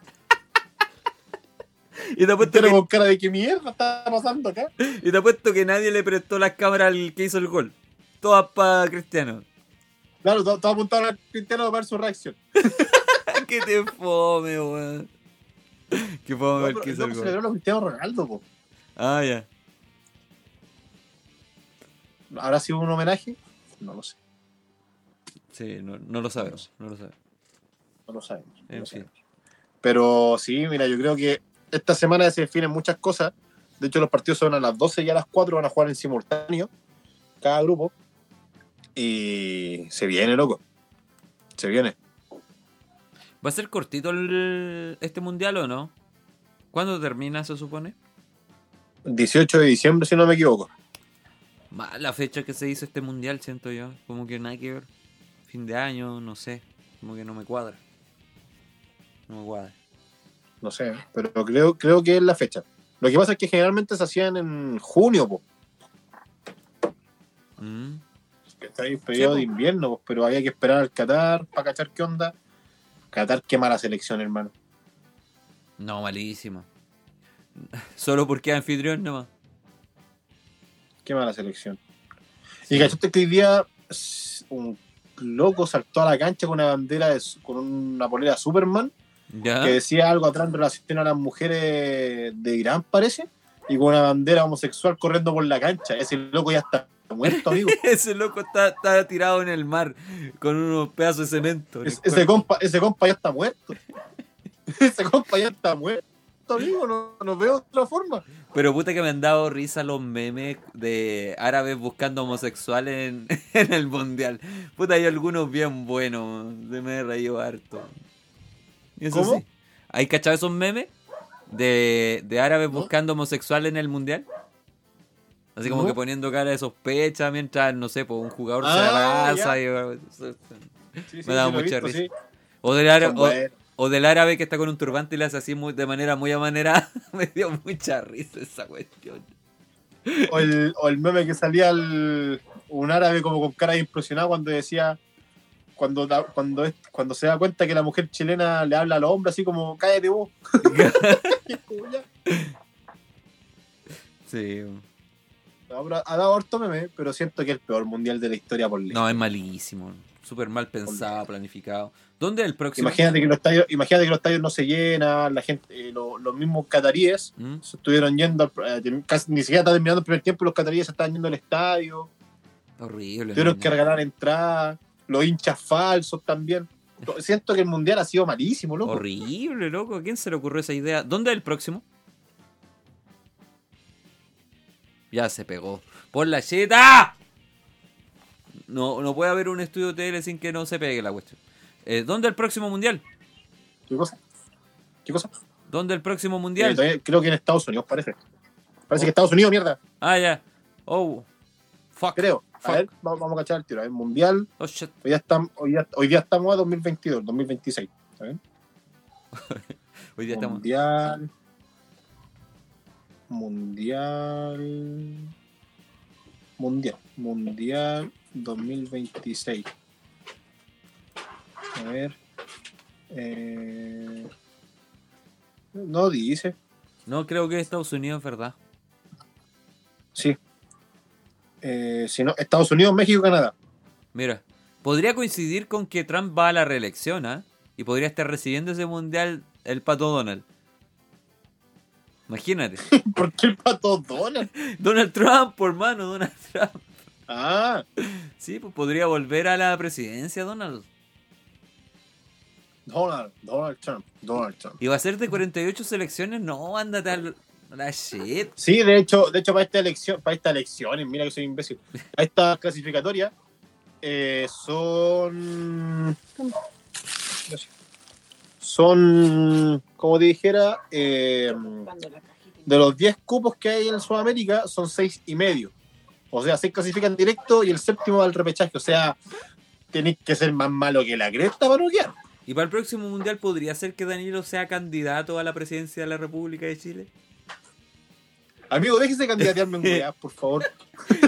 D: Y te apuesto que,
C: con cara de qué mierda está pasando acá.
D: y te apuesto que nadie le prestó las cámaras al que hizo el gol. Todas para Cristiano.
C: Claro, todo, todo apuntado al Cristiano para ver su reacción. (laughs)
D: que te fome, weón. Que fome
C: loco
D: gol.
C: celebró a Cristiano Ronaldo, po.
D: Ah, ya.
C: ¿Habrá sido un homenaje? No lo sé,
D: Sí, no, no lo sabemos. No lo sabemos.
C: no lo sabemos. no
D: En
C: lo
D: fin.
C: sabemos. Pero sí, mira, yo creo que esta semana se definen muchas cosas. De hecho, los partidos son a las 12 y a las 4 van a jugar en simultáneo, cada grupo. Y se viene, loco. Se viene.
D: ¿Va a ser cortito el- este mundial o no? ¿Cuándo termina, se supone?
C: 18 de diciembre, si no me equivoco.
D: Mala fecha que se hizo este mundial, siento yo. Como que nada que ver. Fin de año, no sé. Como que no me cuadra. No me cuadra.
C: No sé, pero creo, creo que es la fecha. Lo que pasa es que generalmente se hacían en junio, po.
D: Mm.
C: Ahí periodo de invierno, pues, pero había que esperar al Qatar para cachar qué onda. Qatar, qué mala selección, hermano.
D: No, malísimo. (laughs) Solo porque anfitrión nomás.
C: Qué mala selección. Y cachaste que hoy día un loco saltó a la cancha con una bandera, de, con una polera Superman,
D: ¿Ya?
C: que decía algo atrás en relación a las mujeres de Irán, parece, y con una bandera homosexual corriendo por la cancha. Ese loco ya está muerto, amigo. (laughs)
D: Ese loco está, está tirado en el mar con unos pedazos de cemento.
C: Es- ese, compa, ese compa ya está muerto. (laughs) ese compa ya está muerto, amigo. No, no veo otra forma.
D: Pero puta que me han dado risa los memes de árabes buscando homosexuales en, (laughs) en el mundial. Puta, hay algunos bien buenos. Se me he reído harto. Y eso
C: ¿Cómo?
D: sí. ¿Hay cachado esos memes? De, de árabes
C: ¿No?
D: buscando homosexuales en el mundial. Así como
C: ¿No?
D: que poniendo cara de sospecha mientras, no sé, pues un jugador se
C: Ah,
D: abraza.
C: ya.
D: Y, Me da
C: lo he
D: mucha
C: visto,
D: risa.
C: sí.
D: o, del árabe,
C: Son
D: o,
C: buenos.
D: o del árabe que está con un turbante y le hace así muy, de manera muy amanerada. (laughs) me dio mucha risa esa cuestión.
C: O el, o el meme que salía el- un árabe como con cara de impresionado cuando decía cuando da- cuando cuando se da cuenta que la mujer chilena le habla a los hombres así como cállate vos. (laughs) (laughs)
D: Sí.
C: Ha dado harto meme pero siento que es el peor mundial de la historia por lejos
D: No, es malísimo. Súper mal pensado, planificado. ¿Dónde es el próximo?
C: imagínate que los estadios imagínate que los estadios no se llenan la gente eh, lo- los mismos cataríes
D: ¿Mm?
C: se estuvieron yendo eh, casi, ni siquiera está terminando el primer tiempo los cataríes se estaban yendo al estadio
D: Horrible.
C: tuvieron que regalar entradas los hinchas falsos también (laughs) siento que el mundial ha sido malísimo loco
D: Horrible, loco. ¿A quién se le ocurrió esa idea? ¿Dónde es el próximo? Ya se pegó. ¡Por la cheta! No, no puede haber un estudio tele sin que no se pegue la cuestión. Eh, ¿Dónde el próximo mundial?
C: ¿Qué cosa? ¿Qué cosa?
D: ¿Dónde el próximo
C: Eh,
D: mundial?
C: todavía- creo que en Estados Unidos parece. Parece que Estados Unidos, mierda.
D: Ah, ya. Oh. Fuck.
C: Creo. A
D: Fuck.
C: ver, vamos, vamos a cachar el tiro. Ver, mundial.
D: Oh, shit.
C: Hoy día, estamos, hoy, día, hoy día estamos a 2022, 2026. ¿está bien? (laughs)
D: Hoy día estamos.
C: Mundial. Mundial. Mundial. Mundial 2026. A ver. Eh, no dice.
D: No, creo que Estados Unidos, ¿verdad?
C: Sí. Eh, si no, Estados Unidos, México, Canadá.
D: Mira, podría coincidir con que Trump va a la reelección, ¿ah? Y podría estar recibiendo ese mundial el pato Donald. Imagínate. (laughs)
C: ¿Por qué el pato Donald? (laughs)
D: Donald Trump, por mano, Donald Trump.
C: Ah,
D: Sí, pues podría volver a la presidencia, Donald.
C: Donald, Donald Trump, Donald Trump.
D: ¿Y va a ser de 48 selecciones? No, ándate al... a la shit.
C: Sí, de hecho, de hecho para esta elección, para estas elecciones, mira que soy imbécil. Para esta (laughs) clasificatoria eh, son son como te dijera eh, de los 10 cupos que hay en Sudamérica son 6 y medio. O sea, 6 clasifican directo y el séptimo va al repechaje. O sea, tenéis que ser más malo que la cresta para.
D: ¿Y para el próximo mundial podría ser que Danilo sea candidato a la presidencia de la República de Chile?
C: Amigo, déjese candidatearme en (laughs) weas, por favor. (laughs)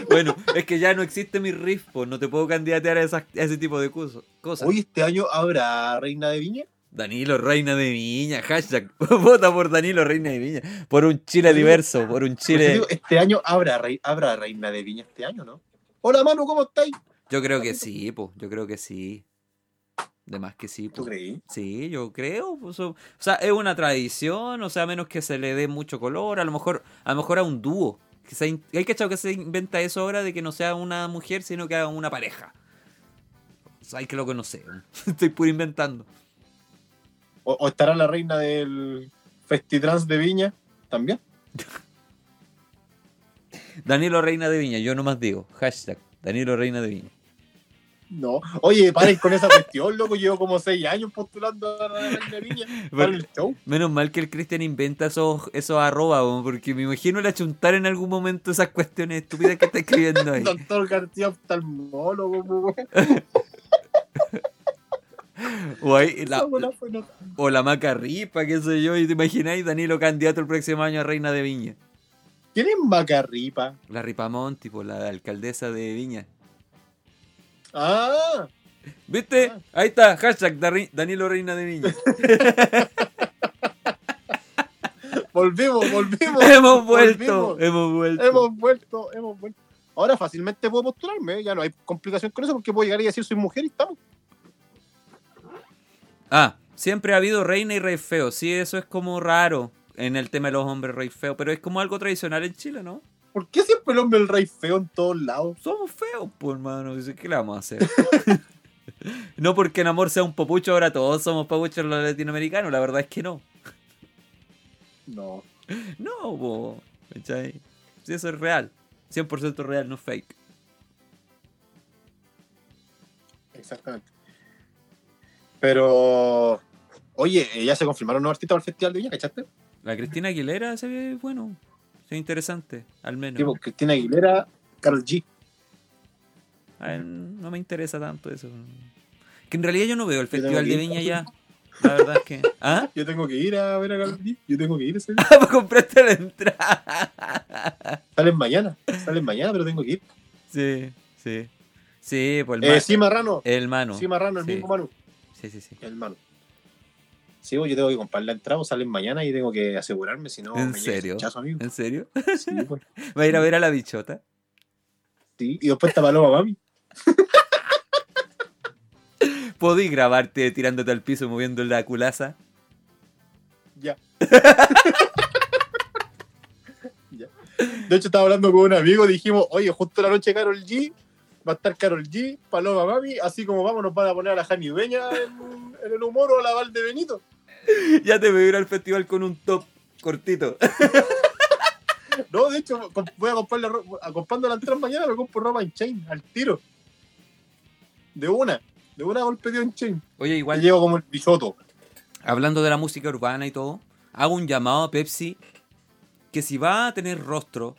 D: Bueno, es que ya no existe mi pues no te puedo candidatear a, esas- a ese tipo de cosas.
C: Hoy este año habrá Reina de Viña.
D: Danilo, reina de Viña, hashtag, (laughs) vota por Danilo, reina de Viña, por un Chile diverso, por un Chile...
C: digo, este año habrá, rei- habrá Reina de Viña este año, ¿no? Hola, Manu, ¿cómo estáis?
D: Yo creo que sí, pues, yo creo que sí. De más que sí,
C: ¿Tú creí?
D: Sí, yo creo. o, sea, es una tradición, o sea, a menos que se le dé mucho color, a lo mejor a lo mejor a un dúo. Que se, hay que que se inventa eso ahora de que no sea una mujer, sino que haga una pareja. O sea, hay que lo sé. (laughs) Estoy puro inventando.
C: ¿O, o estará la reina del Festitrans de Viña también?
D: Danilo Reina de Viña, yo nomás digo. Hashtag Danilo Reina de Viña.
C: No. Oye, paren con esa cuestión, loco. Llevo como seis años postulando a la Reina de Viña (laughs) para el show.
D: Menos mal que el Cristian inventa esos, esos arroba, porque me imagino la chuntar en algún momento esas cuestiones estúpidas que está escribiendo ahí. (laughs)
C: Doctor García oftalmólogo, weón. (laughs)
D: O, ahí, (laughs) la, o la maca ripa, qué sé yo, y te imagináis Danilo candidato el próximo año a Reina de Viña.
C: ¿Quién es Macarripa?
D: La Ripamón, tipo la alcaldesa de Viña.
C: Ah,
D: ¿Viste?
C: Ah.
D: Ahí está, hashtag Danilo Reina de Viña. (laughs)
C: volvimos, volvimos. (laughs)
D: hemos vuelto,
C: volvimos.
D: hemos vuelto.
C: Hemos vuelto, hemos vuelto. Ahora fácilmente puedo postularme, ya no hay complicación con eso porque puedo llegar y decir soy mujer y estamos.
D: Ah, siempre ha habido reina y rey feo. Sí, eso es como raro en el tema de los hombres rey feo, pero es como algo tradicional en Chile, ¿no?
C: ¿Por qué siempre el hombre el rey feo en todos lados?
D: Somos feos, pues, hermano. ¿Qué le vamos a hacer? (laughs) no porque en amor sea un papucho, ahora todos somos papuchos los latinoamericanos. La verdad es que no.
C: No.
D: No, po. ¿Cachai? Si eso es real. 100% real, no fake.
C: Exactamente. Pero, oye, eh, ya se confirmaron nuevos artistas para el Festival de Viña, ¿cachaste?
D: La Cristina Aguilera se ve, bueno, se ve interesante, al menos.
C: Tipo, Cristina Aguilera, Carol G.
D: A ver, no me interesa tanto eso. Que en realidad yo no veo el Festival de. Viña ya. La verdad es que. ¿Ah? (laughs)
C: Yo tengo que ir a ver a Carol G. Yo tengo que ir (laughs) ese día.
D: Para comprarte la entrada.
C: Salen mañana. Salen mañana, pero tengo que ir.
D: Sí, sí. Sí, pues el,
C: Eh, sí, Marrano.
D: el mano.
C: Sí, Marrano, el
D: Sí.
C: mismo Manu.
D: Sí, sí, sí.
C: El Manu. Sí, pues, yo tengo que comprar la entrada, pues, salen mañana y tengo que asegurarme, si no
D: ¿En
C: me
D: serio?
C: hinchazo, amigo.
D: ¿En serio?
C: Sí, (laughs) pues,
D: ¿Va a ir a ver a la bichota?
C: sí. Y después está Paloma Mami. (laughs)
D: ¿Podí grabarte tirándote al piso moviendo la culaza?
C: Ya. (laughs) Ya. De hecho, estaba hablando con un amigo, dijimos, oye, justo la noche Carol G, va a estar Carol G, Paloma Mami, así como vamos, nos van a poner a la Jani Dueña en, en el humor o a la Val de Benito.
D: Ya te voy a ir al festival con un top cortito.
C: No, de hecho, voy a comprarle ro- a comprando las tres mañana, me compro ropa en chain, al tiro. De una, de una golpe dio en chain.
D: Oye, igual,
C: llevo como el pisoto.
D: hablando de la música urbana y todo, hago un llamado a Pepsi que si va a tener rostro,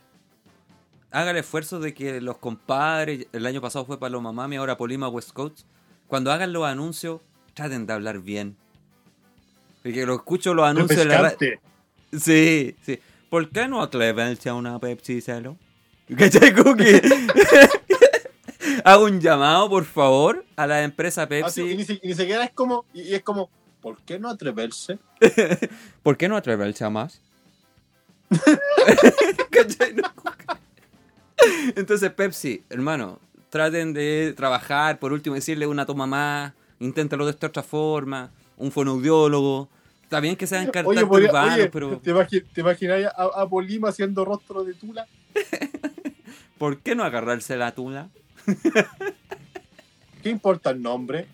D: haga el esfuerzo de que los compadres, el año pasado fue Paloma Mami, ahora Polima West Coast, cuando hagan los anuncios, traten de hablar bien. Porque lo escucho los anuncios de la. Sí, sí. ¿Por qué no atreverse a una Pepsi Cero? ¿Cachai? Como que... (laughs) Hago un llamado, por favor, a la empresa Pepsi.
C: y, ni, si- y ni siquiera es como, y, y es como, ¿por qué no atreverse? (laughs)
D: ¿Por qué no atreverse a más? (laughs) ¿Cachai? No. (laughs) Entonces, Pepsi, hermano, traten de trabajar, por último decirle una toma más, inténtalo de esta otra forma, un fonoaudiólogo. Está bien que sean
C: podría-
D: urbanos, pero
C: ¿te, imagi- te imaginas a, a Polima haciendo rostro de tula? (laughs)
D: ¿por qué no agarrarse la tula? (laughs)
C: ¿Qué importa el nombre?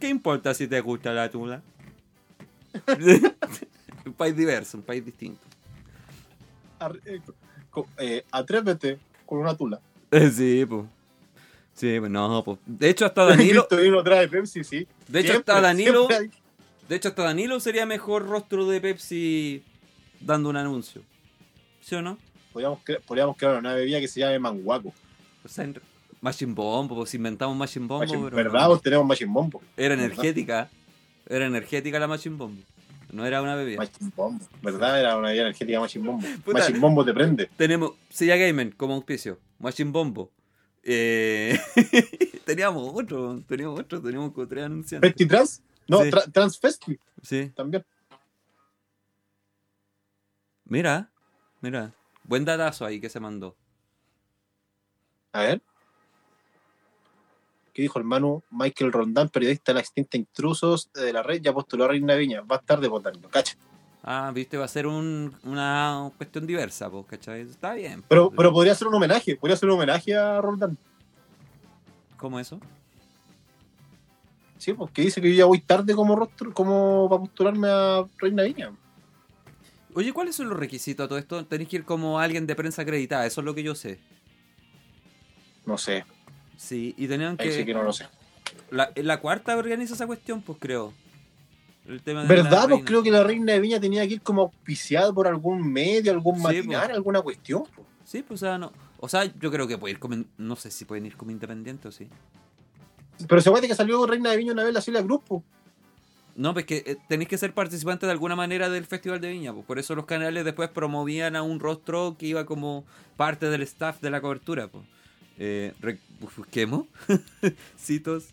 D: ¿Qué importa si te gusta la tula? un país diverso, un país distinto.
C: Ar- eh, eh, atrévete con una tula. (laughs)
D: Sí, pues. Sí, pues no, pues. De hecho, hasta (laughs) Danilo,
C: Cristo vino trae Pepsi, sí.
D: de hecho,
C: Siempre,
D: hasta Danilo, de hecho, hasta Danilo sería mejor rostro de Pepsi dando un anuncio. ¿Sí o no?
C: Podríamos, cre- podríamos crear una bebida que se llame manguaco.
D: O sea, en- Machine Bombo, pues inventamos Machine Bombo,
C: Machine-
D: pero
C: ¿Verdad?
D: no.
C: Vos tenemos Machine Bombo.
D: era energética. Era energética la Machine Bombo. No era una bebida.
C: Machine Bombo. ¿Verdad? Era una bebida energética Machine Bombo. (laughs)
D: Puta.
C: Machine Bombo te prende.
D: Tenemos Silla Gamer como auspicio. Machine Bombo. Eh, (laughs) teníamos otro, teníamos otro, teníamos como tres anunciantes.
C: ¿Festi Trans? No,
D: Sí.
C: tra- Transfesti
D: Sí,
C: también.
D: mira, mira. Buen datazo ahí que se mandó.
C: A ver. ¿Qué dijo el Manu? Michael Rondán, periodista de la extinta Intrusos de la red, ya postuló a Reina Viña. Va a estar de votando, cacha.
D: Ah, viste, va a ser un- una cuestión diversa, pues, ¿cachai? Está bien.
C: Pero, pero podría ser un homenaje, podría ser un homenaje a Roldán.
D: ¿Cómo eso?
C: Sí, porque dice que yo ya voy tarde como rostro, como para postularme a Reina Viña.
D: Oye, ¿cuáles son los requisitos a todo esto? Tenéis que ir como alguien de prensa acreditada, eso es lo que yo sé.
C: No sé,
D: Sí, y tenían
C: ahí
D: que...
C: sí que no lo sé.
D: La, la cuarta organiza esa cuestión, pues creo. El tema de
C: ¿Verdad? Pues creo que la Reina de Viña tenía que ir como auspiciada por algún medio, algún
D: Sí,
C: matinal,
D: pues.
C: alguna cuestión. pues.
D: Sí, pues o sea, no. O sea, yo creo que puede ir como. No sé si pueden ir como independiente o sí.
C: Pero se acuerda que salió Reina de Viña una vez la Celia Cruz, pues.
D: No, pues que eh, tenéis que ser participante de alguna manera del Festival de Viña. Pues por eso los canales después promovían a un rostro que iba como parte del staff de la cobertura. Pues. Eh, busquemos (laughs) citos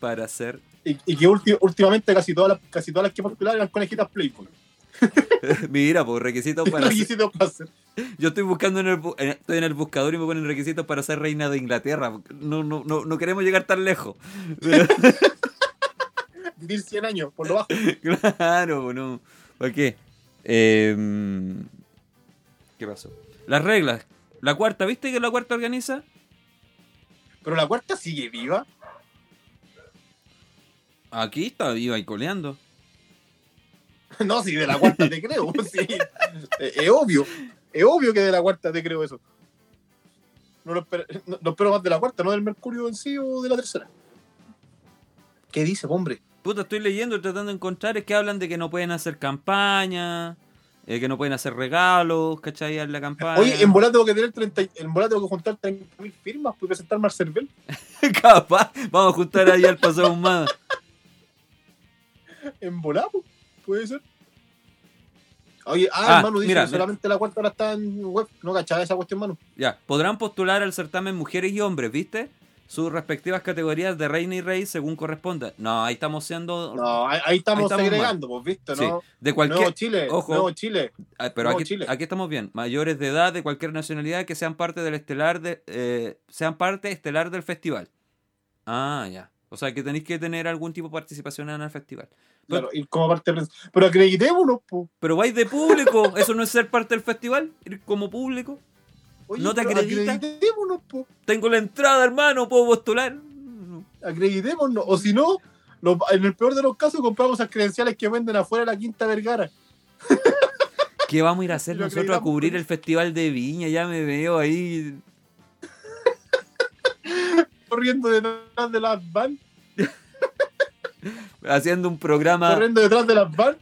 D: para hacer.
C: Y, y que ulti- últimamente casi todas las, casi todas las que postularon eran conejitas Playboy. (laughs)
D: Mira, pues requisitos para. hacer-
C: Requisitos para hacer.
D: Yo estoy buscando en el, en- estoy en el buscador y me ponen requisitos para ser reina de Inglaterra. No, no, no, no queremos llegar tan lejos. (laughs)
C: Vivir 100 años, por lo bajo.
D: claro, no. ¿Para qué? Em, ¿Qué pasó? Las reglas. La cuarta, ¿viste que la cuarta organiza?
C: Pero la cuarta sigue viva.
D: Aquí está, iba y coleando. (laughs)
C: No, si de la cuarta te creo. (laughs) sí. Es, es obvio. Es obvio que de la cuarta te creo eso. No lo, espero, no, no espero más de la cuarta, no del Mercurio en sí o de la tercera. ¿Qué dice, hombre?
D: Puta, estoy leyendo y tratando de encontrar. Es que hablan de que no pueden hacer campaña, eh, que no pueden hacer regalos, ¿cachai? En la campaña.
C: Oye, en bola tengo que tener 30, y- en bola tengo que juntar 30.000 firmas para presentar Marcelbel. (laughs)
D: Capaz, vamos a juntar ahí al pasado humano. (laughs)
C: En bola, po, puede ser. Oye, ah,
D: Ah,
C: hermano, dice
D: mira,
C: que
D: mira.
C: solamente la cuarta ahora está en web. No cachaba esa cuestión, mano.
D: Ya, podrán postular al certamen mujeres y hombres, ¿viste? Sus respectivas categorías de reina y rey según corresponda. No, ahí estamos siendo.
C: No, ahí, ahí estamos,
D: Ahí estamos
C: segregando, pues, ¿viste?
D: Sí,
C: ¿no?
D: de cualquier.
C: Nuevo Chile,
D: ojo.
C: Nuevo Chile.
D: Ah, pero aquí,
C: Chile.
D: aquí estamos bien. Mayores de edad de cualquier nacionalidad que sean parte del estelar de, eh, sean parte estelar del festival. Ah, ya. O sea que tenéis que tener algún tipo de participación en el festival.
C: Claro, y como parte de prensa. Pero acreditémonos, po.
D: Pero vais de público. ¿Eso no es ser parte del festival? Ir como público.
C: Oye,
D: ¿No te
C: pero
D: acredita?
C: Acreditémonos, po.
D: Tengo la entrada, hermano. ¿Puedo postular?
C: Acreditémonos. O si no, en el peor de los casos compramos esas credenciales que venden afuera de la Quinta Vergara. (laughs)
D: ¿Qué vamos a ir a hacer
C: Lo
D: nosotros a cubrir el festival de Viña? Ya me veo ahí. (laughs)
C: Corriendo detrás de las van, (laughs) (laughs)
D: Haciendo un programa,
C: corriendo detrás de las van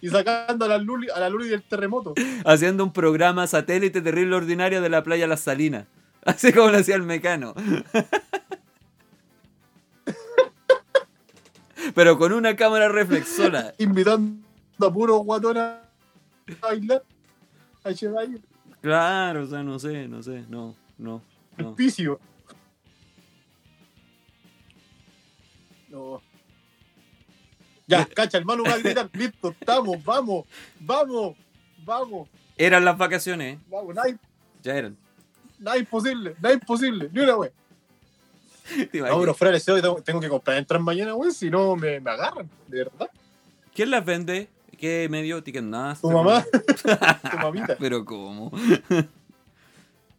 C: y sacando a la Luli, a la Luli del terremoto.
D: haciendo un programa satélite terrible ordinario de la playa Las Salinas. (laughs) Así como lo hacía el mecano. (laughs) Pero con una cámara reflexora.
C: Invitando a puros guatones a bailar. A Chedayo.
D: Claro, o sea, no sé, no sé, no, no,
C: El
D: no.
C: picio. No. Ya, cacha, el Manu va a gritar. (laughs) Listo, estamos, vamos, vamos, vamos,
D: Eran las vacaciones, ¿eh?
C: vamos. Nada,
D: ya eran.
C: nada imposible, nada imposible. Ni una. (laughs)
D: ¿Te
C: No, pero fuera de deseo, tengo, que comprar entrar mañana, wey, si no me, me agarran, de verdad.
D: ¿Quién las vende? ¿Qué medio? Ticketmaster.
C: Tu mamá, (laughs) tu mamita.
D: Pero ¿cómo?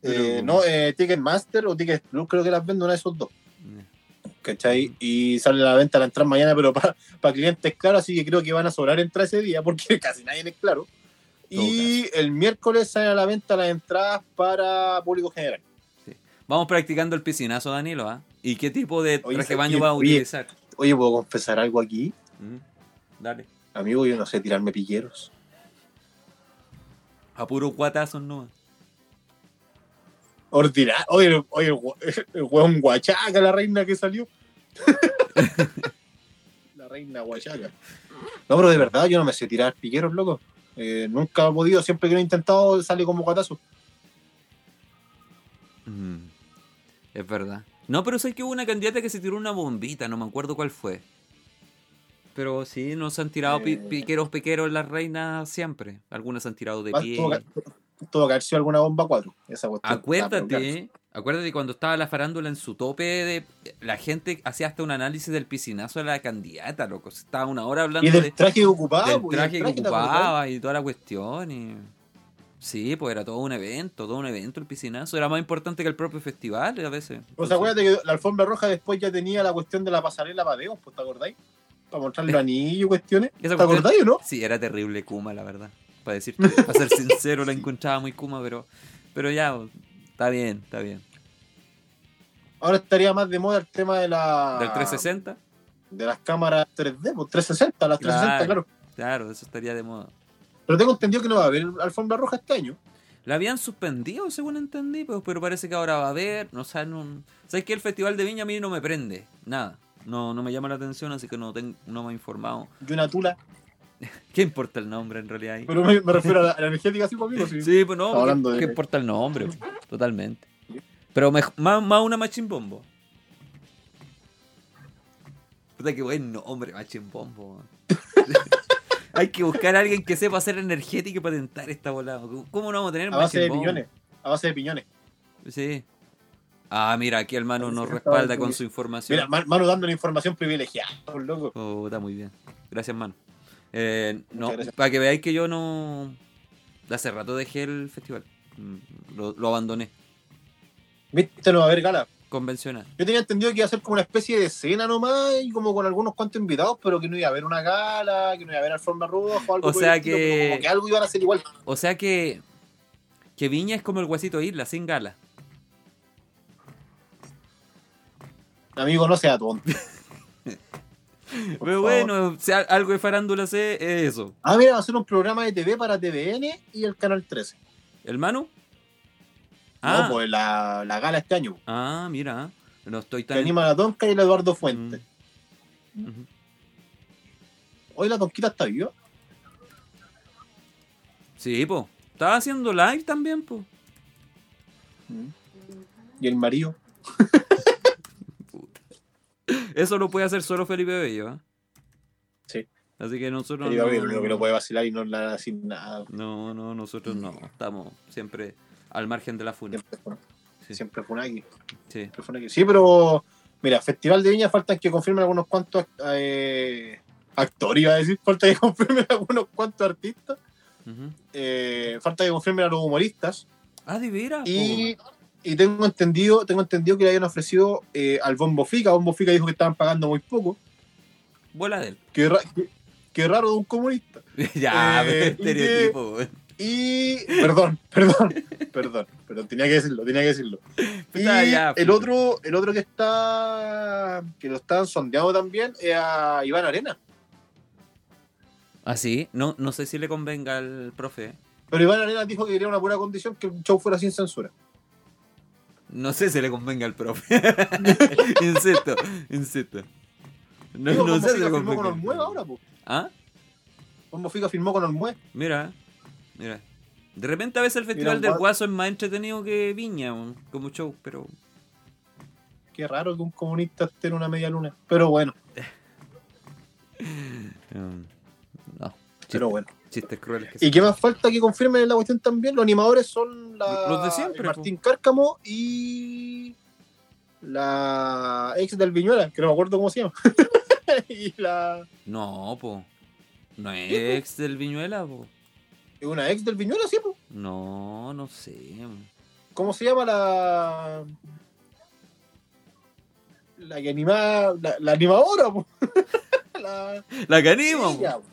C: Eh, no, eh, Ticketmaster o Ticket Plus, creo que las vendo una de esos dos. ¿Cachai? Y sale a la venta la entrada mañana, pero (laughs) para clientes claro, así que creo que van a sobrar entrar ese día porque (laughs) casi nadie es claro. Y el miércoles sale a la venta las entradas para público general.
D: Vamos practicando el piscinazo, Danilo, ¿ah? ¿Y qué tipo de traje
C: ¿sabes
D: baño va a utilizar?
C: Oye, ¿puedo confesar algo aquí?
D: Mm, Dale.
C: Amigo, yo no sé tirarme piqueros.
D: A puro guatazos no.
C: Ordinario. Oye, el- oye, (laughs) el, hue- el hueón guachaca, la reina que salió. (laughs) la reina guachaca. No, pero de verdad, yo no me sé tirar piqueros, loco. Eh, nunca he podido, siempre que lo he intentado sale como guatazo.
D: Mm, Es verdad. No, pero sé que hubo una candidata que se tiró una bombita, no me acuerdo cuál fue. Pero sí, nos han tirado
C: Eh.
D: piqueros, piqueros las reinas siempre. Algunas han tirado de pie.
C: Tuvo que haber sido alguna bomba 4. Esa cuestión.
D: Acuérdate, acuérdate cuando estaba la farándula en su tope de la gente hacía hasta un análisis del piscinazo de la candidata, loco. Estaba una hora hablando
C: Y del
D: de,
C: traje que ocupaba.
D: del
C: pues,
D: traje que ocupaba y toda la cuestión y sí, pues era todo un evento, todo un evento el piscinazo, era más importante que el propio festival a veces.
C: Pues acuérdate que la alfombra roja después ya tenía la cuestión de la pasarela para dedos, pues, ¿te acordáis? Para mostrar los anillos y cuestiones. ¿Te acordáis o no?
D: Sí, era terrible Kuma, la verdad. Para decirte, para ser (laughs) sincero, la encontraba muy Kuma, pero pero ya está bien, está bien.
C: Ahora estaría más de moda el tema de la.
D: Del 360,
C: De las cámaras 3D, pues 360, las 360, claro.
D: claro, eso estaría de moda.
C: Pero tengo entendido que no va a haber alfombra roja este año.
D: La habían suspendido, según entendí, pero parece que ahora va a haber. No, sea, no, ¿Sabes que El Festival de Viña a mí no me prende. Nada. No, no me llama la atención, así que no, tengo, no me he informado.
C: Y una tula. (laughs)
D: ¿Qué importa el nombre en realidad ahí?
C: Pero me, me refiero a la, a la energética, sí, pues, amigo. Sí.
D: Sí, pues no,
C: hablando
D: ¿qué,
C: de-
D: qué importa el nombre? pues, Totalmente. Pero mej- más, más una machimbombo. Puta que buen nombre, machimbombo. man. (laughs) Hay que buscar a alguien que sepa hacer energética y patentar esta volada. ¿Cómo no vamos a tener
C: A base de
D: machimbombo?
C: piñones. A base de piñones.
D: Sí. Ah, mira, aquí el mano nos respalda con su información.
C: Mira, man- mano dando una información privilegiada, loco.
D: Oh, está muy bien. Gracias, mano. Eh, no, para que veáis que yo no. Hace rato dejé el festival. Mm, Lo, lo abandoné.
C: Viste, no va a haber gala.
D: Convencional.
C: Yo tenía entendido que iba a ser como una especie de cena nomás y como con algunos cuantos invitados, pero que no iba a haber una gala, que no iba a haber alfombra roja o algo
D: O sea
C: estilo,
D: que-
C: como que algo iban a hacer igual.
D: O sea que. Que Viña es como el huesito Isla, sin gala.
C: Amigo, no sea tonto. (laughs) Por
D: Pero
C: favor.
D: bueno, si algo de farándula sé, es eso.
C: Ah, mira, va a ser un programa de TV para TVN y el Canal 13.
D: ¿El Manu? Ah,
C: No, pues la, la gala este año.
D: ah, mira. No estoy
C: Que
D: tan.
C: anima la Tonca y el Eduardo Fuentes.
D: Mm.
C: Hoy la Tonquita está viva.
D: Sí, po. Estaba haciendo live también, po.
C: Y el marido. (laughs)
D: Eso lo puede hacer solo Felipe Bello, ¿eh?
C: Sí.
D: Así que nosotros.
C: el
D: no-
C: único que lo puede vacilar y no sin nada.
D: No, no, nosotros no. Estamos siempre al margen de la funa.
C: Siempre fue,
D: Sí.
C: siempre.
D: Sí.
C: Siempre aquí. Sí, pero mira, Festival de Viña faltan que confirmen algunos cuantos eh, actores, iba a decir. Falta que (laughs) confirmen algunos cuantos artistas. Eh, falta que confirmen a los humoristas.
D: Ah, de veras.
C: Y, y tengo entendido tengo entendido que le habían ofrecido eh, al Bombo Fica. Bombo Fica dijo que estaban pagando muy poco.
D: po. Bola de él.
C: Qué, ra- qué- qué raro de un comunista. (laughs)
D: ya,
C: Eh,
D: estereotipo.
C: Y. (laughs) Perdón, perdón, perdón, perdón, tenía que decirlo, tenía que decirlo. Y
D: Puta, ya,
C: el
D: puta.
C: otro, el otro que está. que lo están sondeando también es a Iván Arena.
D: ¿Ah, sí? No, no sé si le convenga al profe.
C: Pero Iván Arena dijo que quería una buena condición que el show fuera sin censura.
D: No sé si le convenga al profe. (laughs) insisto, insisto. No,
C: Digo,
D: no sé si le
C: firmó con
D: convenga.
C: Olmue ahora, po.
D: ¿Ah?
C: Bombo Fica firmó con Olmue.
D: Mira, mira. De repente a veces el festival del
C: gua-
D: Guaso es más entretenido que Viña, como show, pero...
C: Qué raro que un comunista esté en una media luna. Pero bueno, (laughs)
D: no,
C: pero bueno.
D: Chistes crueles que
C: ¿Y
D: sí.
C: qué más falta que confirmen la cuestión también? Los animadores son la,
D: Los de siempre,
C: Martín Cárcamo y la ex del Viñuela, que no me acuerdo cómo se llama. (laughs) y la
D: No, po. No es
C: Sí,
D: ex del Viñuela, po.
C: ¿es una ex del Viñuela, sí, po.
D: No, no sé.
C: ¿Cómo se llama la la que animaba la, la animadora, po? (laughs) la,
D: La que anima, po.
C: ella, po.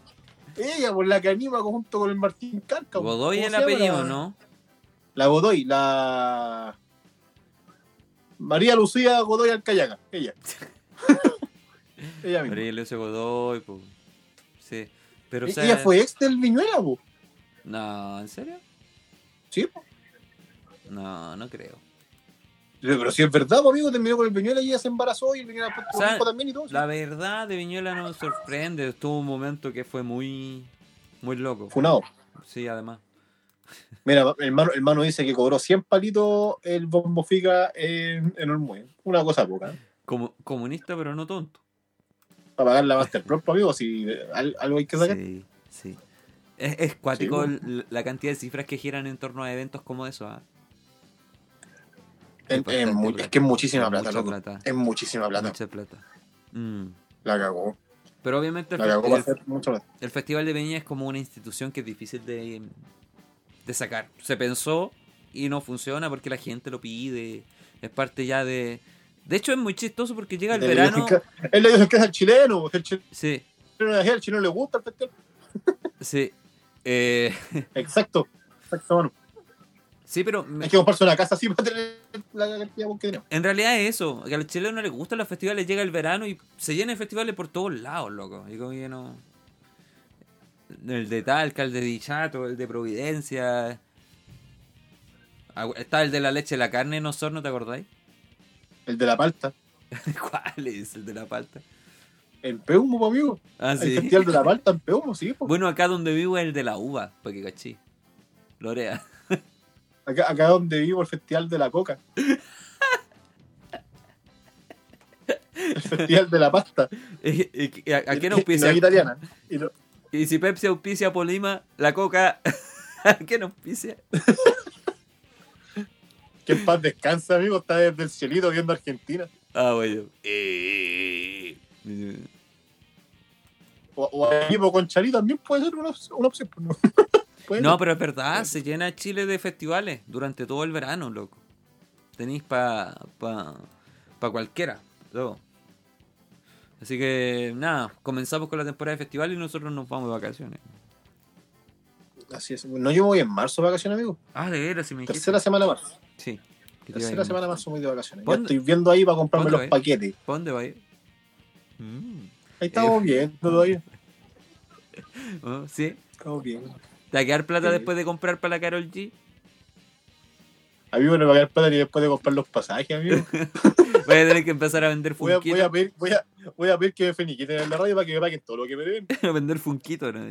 C: Ella, por la que anima junto con el Martín Cárcamo.
D: Godoy
C: ¿Cómo
D: el apellido, ¿no?
C: La Godoy, la. María Lucía Godoy Alcayaga, ella. (laughs) ella misma.
D: María Luisa Godoy, po. Sí. Pero, o sea,
C: ella fue ex del Viñuela, po.
D: No, ¿en serio?
C: Sí, po.
D: No, no creo.
C: Pero si es verdad, po, amigo, terminó con el Viñuela y ella se embarazó y el Viñuela
D: O sea,
C: también y todo.
D: La verdad de Viñuela no me sorprende. Tuvo un momento que fue muy, muy loco.
C: Funado.
D: Sí, además.
C: Mira, el hermano, el hermano dice que cobró 100 palitos el bombo fica en, en Olmué. Una cosa poca. ¿eh?
D: Como, comunista, pero no tonto.
C: Para pagar la Master Pro, amigo, si al- algo hay que sacar.
D: Sí, sí. Es, es cuático
C: Sí,
D: la cantidad de cifras que giran en torno a eventos como eso. ¿ah?
C: Es, que es muchísima
D: Es
C: plata, loco.
D: plata.
C: Es muchísima plata.
D: Mucha plata. Mm.
C: La cagó.
D: Pero obviamente el,
C: La cagó
D: el- el Festival de Viña es como una institución que es difícil de, de sacar. Se pensó y no funciona porque la gente lo pide. Es parte ya de... De hecho es muy chistoso porque llega el verano...
C: Él le dijo que es el chileno, el chileno
D: Sí,
C: el chileno le gusta el festival.
D: sí. Eh,
C: Exacto. Exacto, mano.
D: Sí, pero
C: Hay que comprarse una casa así para tener la cantidad que tenemos.
D: en realidad es eso. Que al chileno no le gustan los festivales, llega el verano y se llenan festivales por todos lados, loco. Y como que no... El de Talca, el de Dichato, el de Providencia. Está el de la leche y la carne en Osorno, ¿te acordáis?
C: El de la palta. (laughs)
D: ¿Cuál es el de la palta?
C: En Peumo, amigo.
D: Ah,
C: El
D: sí.
C: festival de la palta en Peumo, sí. po.
D: Bueno, acá donde vivo es el de la uva, para que cachí. Lorea.
C: Acá, acá donde vivo el festival de la coca. El festival de la pasta. (laughs)
D: Eh, eh, ¿A, a qué
C: Y-
D: nos
C: y
D: auspicia?
C: no es italiana. Y
D: Y si Pepsi auspicia Polima, la coca, (laughs) ¿a qué nos auspicia?
C: que en paz descansa, amigo. Está desde el cielito viendo Argentina.
D: Ah, bueno. Eh, eh,
C: O, o equipo con Chari también puede ser una, op- una opción. pues, ¿no? (laughs)
D: No, pero es verdad, se llena Chile de festivales durante todo el verano, loco. Tenéis para pa, pa cualquiera, loco. Así que, nada, comenzamos con la temporada de festivales y nosotros nos vamos de vacaciones.
C: Así es. No, yo voy en marzo de vacaciones, amigo.
D: Ah, de veras, si me dijiste.
C: Tercera semana de marzo.
D: Sí.
C: Tercera semana de marzo voy de vacaciones. Ya
D: ¿Cuándo-
C: estoy viendo ahí para comprarme
D: ¿Cuándo
C: los
D: es?
C: paquetes.
D: ¿Para dónde va a ir? Mm.
C: Ahí estamos
D: Eh.
C: bien todavía. (laughs)
D: Oh, ¿Sí?
C: Estamos bien.
D: ¿Te va a quedar plata
C: Sí.
D: después de comprar para la Carol G?
C: Amigo, no me va a quedar plata ni después de comprar los pasajes, amigo. (laughs)
D: Voy a tener que empezar a vender
C: a,
D: funquitos.
C: voy a pedir, voy a, voy a pedir que me feniquiten en la radio para que me paguen todo lo que me deben.
D: a (laughs) vender funquitos. ¿no?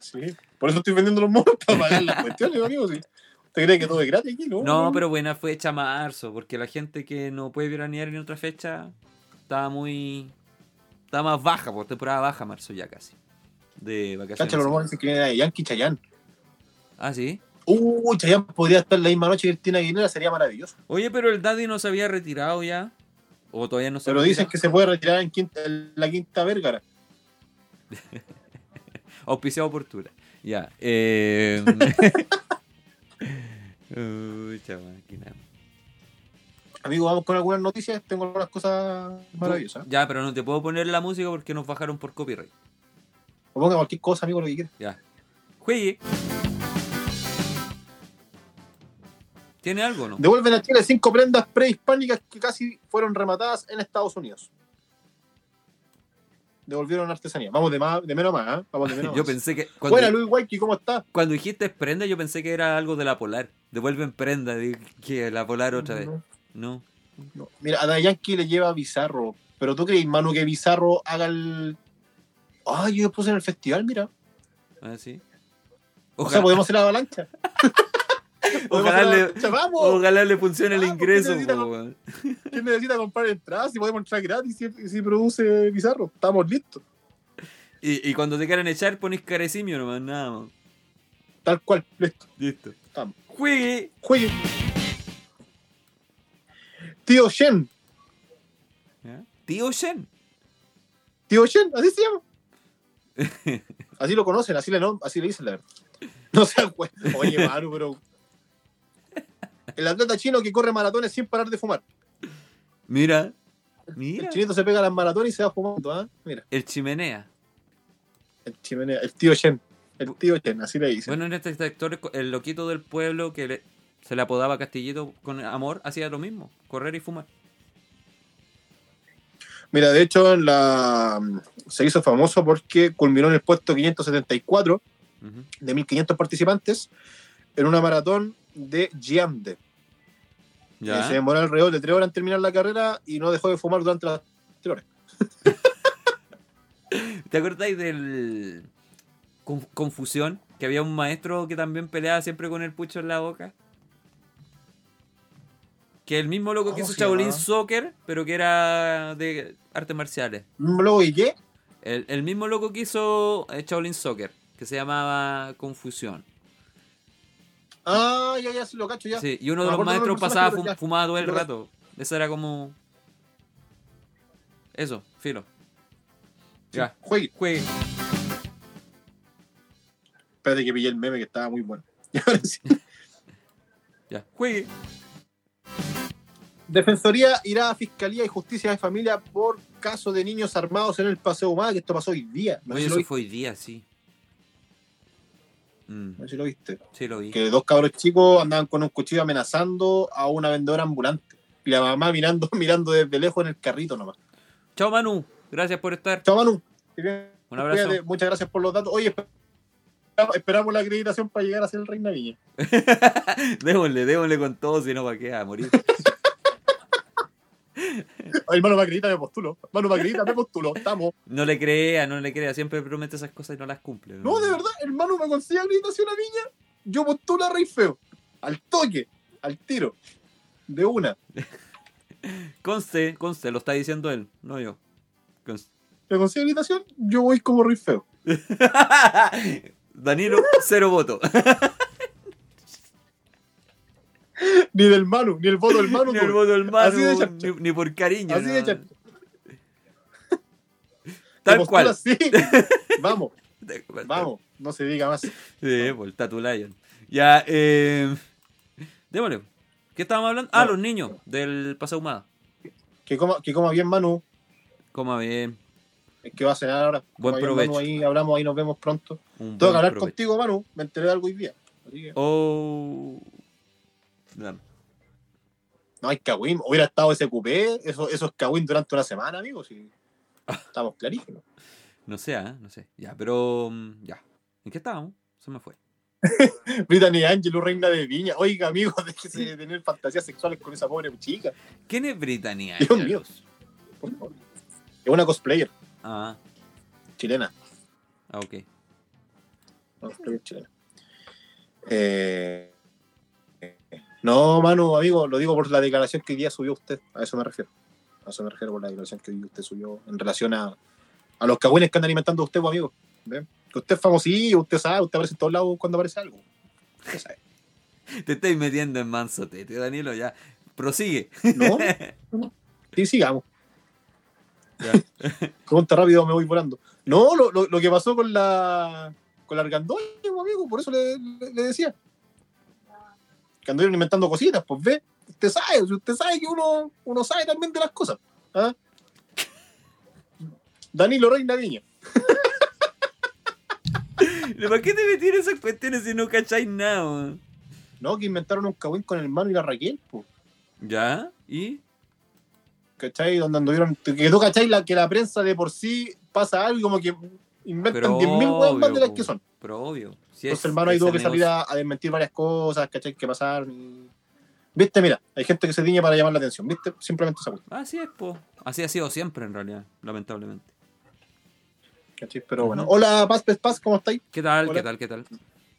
C: Sí. Por eso estoy vendiendo los monos para pagar las cuestiones, amigo. Sí. ¿Usted cree que todo es gratis aquí? No,
D: No, pero buena fecha marzo, porque la gente que no puede veranear en otra fecha está muy. está más baja, por temporada baja marzo ya casi. De vacaciones.
C: Cacha, los rumores dicen que viene de Yankee Chayán.
D: Ah, sí.
C: Uh, Chayán podría estar la misma noche que Cristina Aguilera, sería maravilloso.
D: Oye, pero el Daddy no se había retirado ya. O todavía no se
C: Pero dicen que se puede retirar en, quinta- en la quinta Vergara. (laughs)
D: Auspiciado por Tura. Ya. Eh... (laughs) Uy, máquina.
C: Amigo, vamos con algunas noticias. Tengo algunas cosas maravillosas.
D: Ya, pero no te puedo poner la música porque nos bajaron por copyright.
C: O ponga cualquier cosa, amigo, lo que quiera.
D: Ya. Juegue. ¿Tiene algo no?
C: Devuelven a Chile cinco prendas prehispánicas que casi fueron rematadas en Estados Unidos. Devolvieron artesanía. Vamos de, más, de menos a más, ¿eh? Vamos de menos (laughs)
D: yo pensé que. Cuando,
C: Buena, Luis Waiki, ¿cómo estás?
D: Cuando dijiste prenda, yo pensé que era algo de la polar. Devuelven prenda, que la polar otra vez.
C: No. Mira, a Dayanqui le lleva Bizarro. Pero tú crees, Manu, que Bizarro haga el Ay, yo puse en el festival, mira.
D: Ah, sí.
C: O sea,
D: Ojalá,
C: podemos hacer la avalancha. (laughs)
D: Ojalá
C: la
D: le-
C: avalancha, ¡Vamos!
D: ojalá le funcione el
C: Vamos,
D: ingreso.
C: necesita
D: po. (laughs)
C: ¿Quién necesita comprar entradas si podemos entrar gratis si, si produce Bizarro? Estamos listos.
D: Y, y cuando te quieran echar, pones carecimio nomás, nada más.
C: Tal cual, listo.
D: Listo.
C: Estamos.
D: Juegue.
C: Juegue. Tío Shen.
D: ¿Ya? Tío Shen.
C: Tío Shen, así se llama. (laughs) Así lo conocen, así le, no, así le dicen la verdad. No sean güey. Oye, Maru, pero. El atleta chino que corre maratones sin parar de fumar.
D: Mira. Mira.
C: El chinito se pega a las maratones y se va fumando, ¿ah? Mira,
D: El chimenea.
C: el chimenea, el tío Shen. El tío Shen, así le dicen.
D: Bueno, en este sector, el loquito del pueblo que le- se le apodaba Castillito con amor, hacía lo mismo, correr y fumar.
C: Mira, de hecho, en la, se hizo famoso porque culminó en el puesto 574
D: Ujú.
C: de 1500 participantes en una maratón de Giande.
D: ¿Ya?
C: Eh, Se demoró alrededor de tres horas en terminar la carrera y no dejó de fumar durante las tres horas. (laughs)
D: ¿Te acordáis del Conf- Confusión? Que había un maestro que también peleaba siempre con el pucho en la boca. Que el mismo loco que
C: ¿Cómo
D: hizo
C: se
D: Shaolin? Soccer, pero que era de artes marciales.
C: Luego, ¿y qué?
D: El, el mismo loco que hizo eh, Shaolin Soccer, que se llamaba Confusión.
C: Ah, ya, ya, sí lo cacho, ya.
D: Sí, y uno
C: No
D: de los maestros pasaba
C: personaje, pero
D: fu-
C: ya.
D: fumaba todo el rato. Eso era como. Eso, filo. Ya,
C: Juegue.
D: juegue.
C: Espérate que pillé el meme que estaba muy bueno. (laughs) Sí.
D: Ya, juegue.
C: Defensoría irá a Fiscalía y Justicia de Familia por caso de niños armados en el Paseo Humada, que esto pasó hoy día. No sé si
D: fue hoy día, sí. Mm,
C: No sé si lo viste.
D: sí, lo vi.
C: Que dos cabros chicos andaban con un cuchillo amenazando a una vendedora ambulante. Y la mamá mirando, (laughs) mirando desde lejos en el carrito nomás.
D: Chao, Manu. Gracias por estar.
C: Chao, Manu.
D: Un abrazo.
C: Cuídate, Muchas gracias por los datos. Oye, esper- esperamos la acreditación para llegar a ser el Reina Viña. (laughs)
D: démosle, démosle con todo, si no, ¿para qué? A morir. (laughs) (laughs)
C: Ay, hermano, me acredita, me postulo. Hermano, me acredita, me postulo. Estamos.
D: No le crea, no le crea. Siempre promete esas cosas y no las cumple.
C: No, de verdad, hermano, me consigue acreditación a Viña. Yo postulo a Rey Feo. Al toque, al tiro. De una. (laughs)
D: Conste, conste, lo está diciendo él, no yo. Conste.
C: Me consigue acreditación, yo voy como Rey Feo. (laughs)
D: Danilo, cero voto.
C: Ni del Manu, ni el voto del Manu. (laughs)
D: ni el voto del
C: Así de
D: Manu, ni, ni por cariño.
C: Así
D: no.
C: de charcha. (laughs) (laughs)
D: Tal cual.
C: Vamos, vamos. No se diga más.
D: Sí, por el Tatu Lion. Ya, eh. Démosle. ¿Qué estábamos hablando? Ah,
C: No.
D: los niños del Paseo Humada.
C: Que coma, que coma bien Manu.
D: Coma bien.
C: Es que va a cenar ahora.
D: Buen provecho.
C: Manu, ahí hablamos, ahí nos vemos pronto.
D: Un
C: Tengo que hablar
D: provecho.
C: contigo, Manu. Me enteré de algo hoy día. Así que-
D: Oh.
C: No hay cagüín. Hubiera estado ese cupé, eso, esos cagüín durante una semana, amigos. Y estamos clarísimos.
D: No sé, ¿eh? No sé. Ya, pero. mm, Ya. ¿En qué estábamos? Se me fue. (laughs)
C: Brittany Angelo, reina de Viña. Oiga, amigo, (laughs) déjese de tener fantasías sexuales con esa pobre chica.
D: ¿Quién es Britannia?
C: Dios mío. Por favor. Es una cosplayer
D: Ah,
C: chilena.
D: ah, ok.
C: Una cosplayer chilena. Eh, no, Manu, amigo, lo digo por la declaración que hoy día subió usted. A eso me refiero. A eso me refiero por la declaración que hoy usted subió en relación a, a los cagüines que anda alimentando usted, pues, amigo. ¿Ve? Que usted es famosillo, usted sabe, usted aparece en todos lados cuando aparece algo. Usted sabe. (laughs)
D: Te estáis metiendo en manso tete, Danilo, ya. Prosigue.
C: ¿No? Sí, sigamos.
D: Ya. (laughs)
C: Pregunta rápido, me voy volando. No, lo, lo, lo que pasó con la con la argandoña, pues, amigo, por eso le, le- le decía. Que anduvieron inventando cositas, pues ve. Usted sabe, usted sabe que uno, uno sabe también de las cosas. ¿ah? Danilo Reina Viña. (laughs)
D: ¿Para qué te metí en esas cuestiones si no cacháis nada?
C: No, que inventaron un cagüín con el Manu y la Raquel, po.
D: ¿Ya? ¿Y?
C: ¿Cachai? Donde anduvieron. Que tú, ¿cachai? La, que la prensa de por sí pasa algo como que inventan
D: Pero
C: 10.000 weas más de las que son.
D: Pero obvio.
C: Entonces
D: es
C: el Manu ahí tuvo que salir a, a desmentir varias cosas, ¿cachai? Que pasaron. y- Viste, mira, hay gente que se tiñe para llamar la atención, ¿viste? Simplemente esa wea,
D: Así es, po. Así ha sido siempre, en realidad, lamentablemente.
C: ¿cachai? Pero bueno. Hola, Paz, Paz, Paz, ¿cómo estáis?
D: ¿Qué tal?
C: Hola.
D: ¿Qué tal? ¿Qué tal?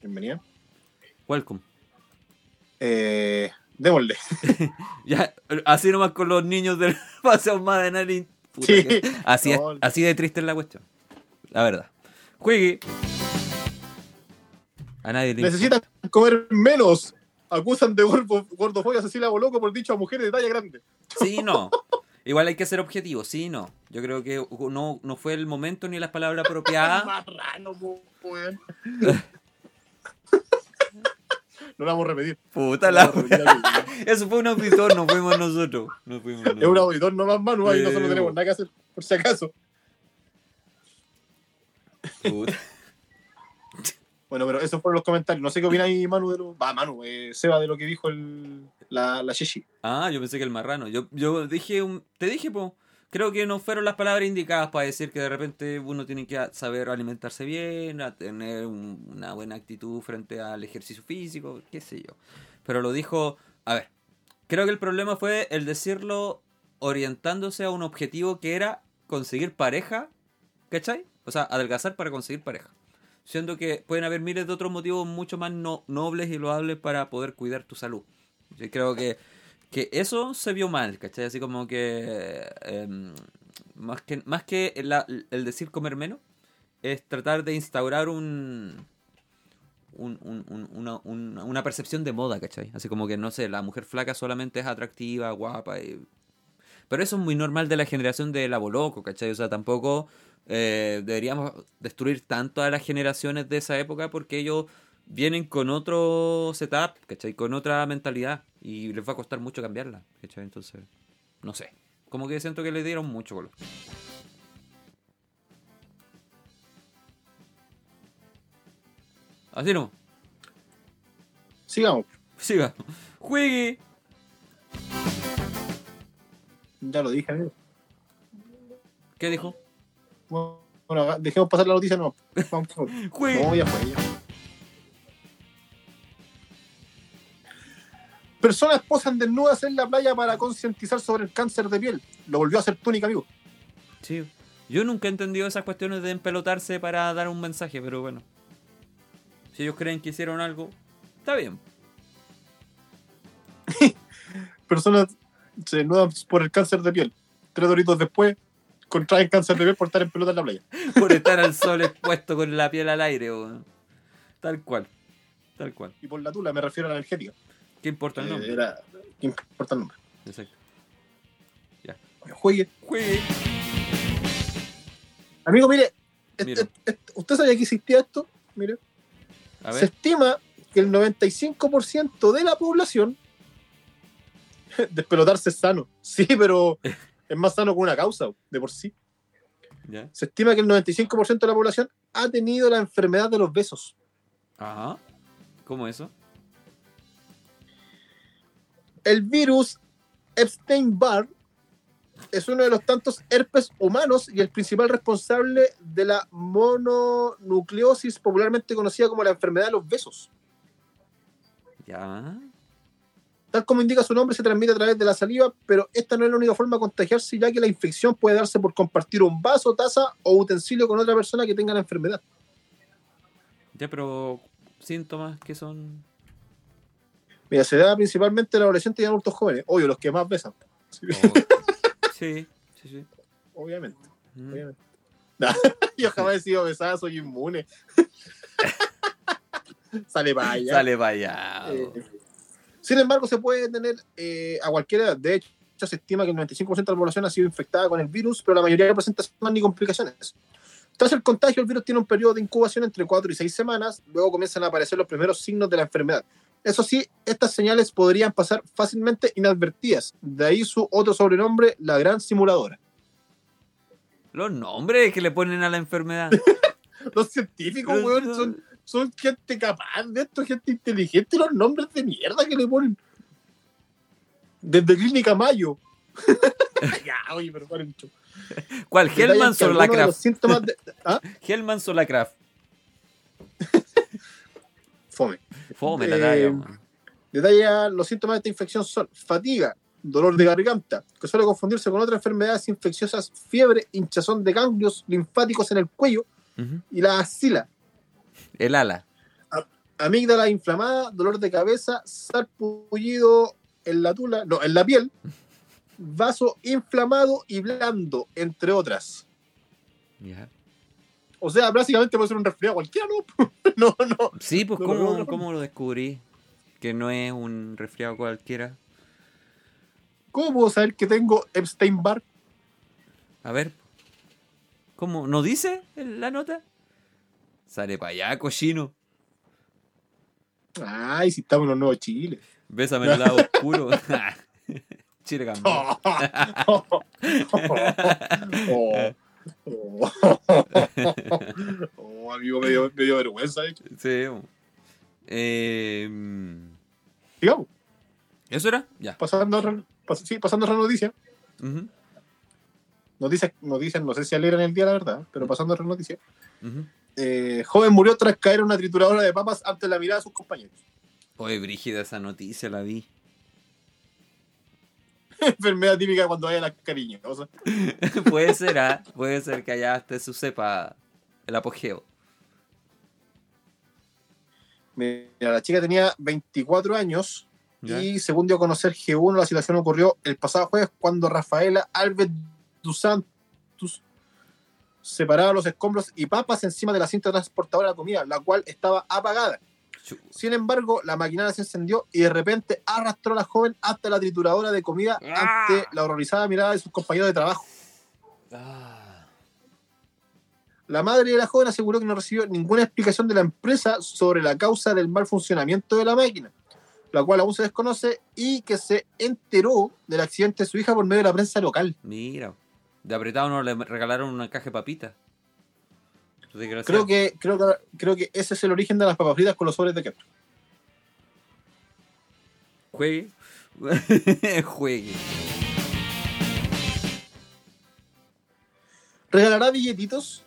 C: Bienvenida.
D: Welcome.
C: Eh, démosle. (laughs)
D: Ya, así nomás con los niños del (laughs) paseo más de nadie. Puta
C: Sí.
D: Así,
C: No.
D: es, así de triste es la cuestión. La verdad. Juegue. A nadie le
C: Necesitan comer menos. Acusan de gordo- gordofobia a Cecilia Boloco por dicho a mujeres de talla grande.
D: Sí, no. (laughs) Igual hay que ser objetivo, sí, no. Yo creo que no, no fue el momento ni las palabras apropiadas. (laughs)
C: Marrano. (laughs) No lo vamos a repetir.
D: Puta la. Eso fue un auditor, no fuimos nosotros. No fuimos
C: Es un auditor nomás, Manu, ahí
D: Sí,
C: nosotros no tenemos
D: po.
C: nada que hacer, por si acaso.
D: Puta.
C: Bueno, pero esos fueron los comentarios. No sé qué opina ahí Manu de lo. Va, Manu, eh, Seba de lo que dijo el, la, la Shishi.
D: Ah, yo pensé que el marrano. Yo, yo dije, un- te dije, po, creo que no fueron las palabras indicadas para decir que de repente uno tiene que saber alimentarse bien, a tener un- una buena actitud frente al ejercicio físico, qué sé yo. Pero lo dijo, a ver, creo que el problema fue el decirlo orientándose a un objetivo que era conseguir pareja, ¿cachai? O sea, adelgazar para conseguir pareja. Siendo que pueden haber miles de otros motivos mucho más no- nobles y loables para poder cuidar tu salud. Yo creo que, que eso se vio mal, ¿cachai? Así como que, em, más que más que el decir comer menos, es tratar de instaurar un, un- un- un- una, una- una percepción de moda, ¿cachai? Así como que, no sé, la mujer flaca solamente es atractiva, guapa. y- Pero eso es muy normal de la generación de la Boloco, ¿cachai? O sea, tampoco eh, deberíamos destruir tanto a las generaciones de esa época porque ellos vienen con otro setup, ¿cachai? Con otra mentalidad y les va a costar mucho cambiarla, ¿cachai? Entonces, no sé. Como que siento que le dieron mucho color. Así no.
C: Sigamos.
D: Siga. Juegue.
C: Ya lo dije, amigo.
D: ¿Qué dijo?
C: Bueno, dejemos pasar la noticia, no. Vamos, por (laughs) favor.
D: Juegue.
C: No, ya fue, ya. Personas posan desnudas en la playa para concientizar sobre el cáncer de piel. Lo volvió a hacer túnica, amigo.
D: Sí. Yo nunca he entendido esas cuestiones de empelotarse para dar un mensaje, pero bueno. Si ellos creen que hicieron algo, está bien. (laughs)
C: Personas se desnudan por el cáncer de piel. Tres doritos después, contraen cáncer de piel por estar en pelota en la playa.
D: Por estar al sol expuesto con la piel al aire, weón. Tal cual. Tal cual.
C: Y por la tula, me refiero a la energética.
D: ¿Qué importa el
C: Eh,
D: nombre?
C: era, ¿Qué importa el nombre?
D: Exacto.
C: Juegue.
D: Juegue.
C: Amigo, mire, este-
D: Mira.
C: este- ¿usted sabía que existía esto? Mire.
D: A
C: Se estima que el 95% de la población (laughs) despelotarse es sano. Sí, pero (laughs) es más sano con una causa de por sí.
D: Ya.
C: Se estima que el 95% de la población ha tenido la enfermedad de los besos.
D: Ajá. ¿Cómo eso?
C: El virus Epstein-Barr es uno de los tantos herpes humanos y el principal responsable de la mononucleosis, popularmente conocida como la enfermedad de los besos.
D: Ya.
C: Tal como indica su nombre, se transmite a través de la saliva, pero esta no es la única forma de contagiarse, ya que la infección puede darse por compartir un vaso, taza o utensilio con otra persona que tenga la enfermedad.
D: Ya, pero síntomas que son.
C: Mira, se da principalmente en adolescentes y en adultos jóvenes. Obvio, los que más besan. Sí,
D: Oh, Sí, sí, sí.
C: obviamente.
D: Mm.
C: obviamente. (laughs) Yo jamás he sido besada, soy inmune. (laughs) Sale para allá.
D: Sale para allá.
C: Eh, sin embargo, se puede tener eh, a cualquier edad. De hecho, se estima que el 95% de la población ha sido infectada con el virus, pero la mayoría no presenta síntomas ni complicaciones. Tras el contagio, el virus tiene un periodo de incubación entre 4 y 6 semanas, luego comienzan a aparecer los primeros signos de la enfermedad. Eso sí, estas señales podrían pasar fácilmente inadvertidas, de ahí su otro sobrenombre, la gran simuladora.
D: Los nombres que le ponen a la enfermedad. (laughs)
C: Los científicos, weón, son, son gente capaz de esto, gente inteligente, los nombres de mierda que le ponen. Desde Clínica Mayo. (laughs) ya, oye, pero paren.
D: ¿Cuál? ¿Hellman o Lacraft?
C: síntomas de- ¿Ah? (laughs)
D: Hellman o Lacraft. (laughs)
C: Fome.
D: Fome la
C: Eh,
D: talla, weón.
C: Detalla los síntomas de esta infección son fatiga, dolor de garganta, que suele confundirse con otras enfermedades infecciosas, fiebre, hinchazón de ganglios linfáticos en el cuello y la axila,
D: El ala.
C: amígdala inflamada, dolor de cabeza, sarpullido en la tula, no, en la piel, vaso inflamado y blando, entre otras. O sea, básicamente puede ser un resfriado cualquiera, ¿no? (laughs) no, no.
D: Sí, pues
C: No,
D: ¿cómo,
C: no.
D: ¿cómo lo descubrí? Que no es un resfriado cualquiera.
C: ¿Cómo puedo saber que tengo Epstein-Barr?
D: A ver. ¿Cómo? ¿No dice la nota? Sale para allá, cochino.
C: Ay, si estamos en los nuevos Chile.
D: Bésame el lado (laughs) oscuro. (laughs) Chile (laughs) cambió.
C: Oh. Oh. Oh. Oh, amigo, me dio, me dio vergüenza, de hecho.
D: Sí. Eh, mm,
C: Digamos,
D: ¿Eso era? Ya.
C: pasando pas- sí, pasando a otra noticia.
D: Ujú,
C: Noticias, noticias, no sé si alegran el día, la verdad, pero pasando a otra noticia.
D: ujú.
C: Eh, joven murió tras caer en una trituradora de papas ante la mirada de sus compañeros.
D: Oye, brígida esa noticia, la vi. (laughs)
C: Enfermedad típica cuando hay las cariñosas. (laughs)
D: puede ser, ¿ah? Puede ser que allá esté su cepa el apogeo.
C: Mira, la chica tenía 24 años
D: ¿ya?
C: y según dio a conocer G1, la situación ocurrió el pasado jueves cuando Rafaela Alves dos Santos separaba los escombros y papas encima de la cinta transportadora de comida, la cual estaba apagada. Sin embargo, la maquinaria se encendió y de repente arrastró a la joven hasta la trituradora de comida
D: ¡Ah!
C: ante la horrorizada mirada de sus compañeros de trabajo.
D: Ah,
C: La madre de la joven aseguró que no recibió ninguna explicación de la empresa sobre la causa del mal funcionamiento de la máquina, la cual aún se desconoce y que se enteró del accidente de su hija por medio de la prensa local.
D: mira. De apretado no le regalaron una caja de papitas.
C: Creo que, creo, que, creo que ese es el origen de las papas fritas con los sobres de ketchup.
D: Juegue. (laughs) Juegue.
C: ¿Regalará billetitos?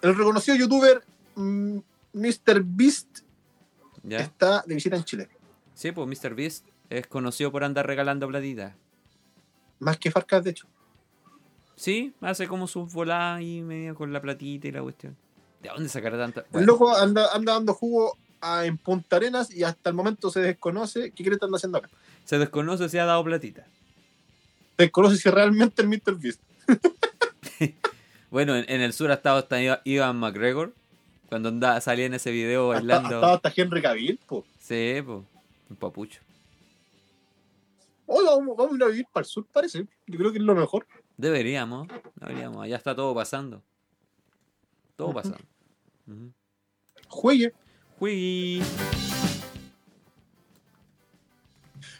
C: El reconocido youtuber mm, Mr. Beast
D: ¿Ya?
C: está de visita en Chile.
D: Sí, pues Mr. Beast es conocido por andar regalando platitas.
C: Más que Farcas, de hecho.
D: Sí, hace como sus voladas y medio con la platita y la cuestión. ¿De dónde sacará tanta?
C: El loco anda, anda dando jugo a- en Punta Arenas y hasta el momento se desconoce qué cree que anda haciendo acá.
D: se desconoce si ha dado platita.
C: Desconoce si realmente el Mr. Beast. (laughs)
D: Bueno, en, en el sur ha estado hasta Iva- Ivan McGregor. Cuando andaba, salía en ese video bailando.
C: hasta, hasta Henry Cavill, po.
D: Sí, pues. Un papucho.
C: Oye, vamos, vamos a ir a vivir para el sur, parece. Yo creo que es lo mejor.
D: Deberíamos. Deberíamos. Allá está todo pasando. Todo pasando.
C: Juegue.
D: Juegui.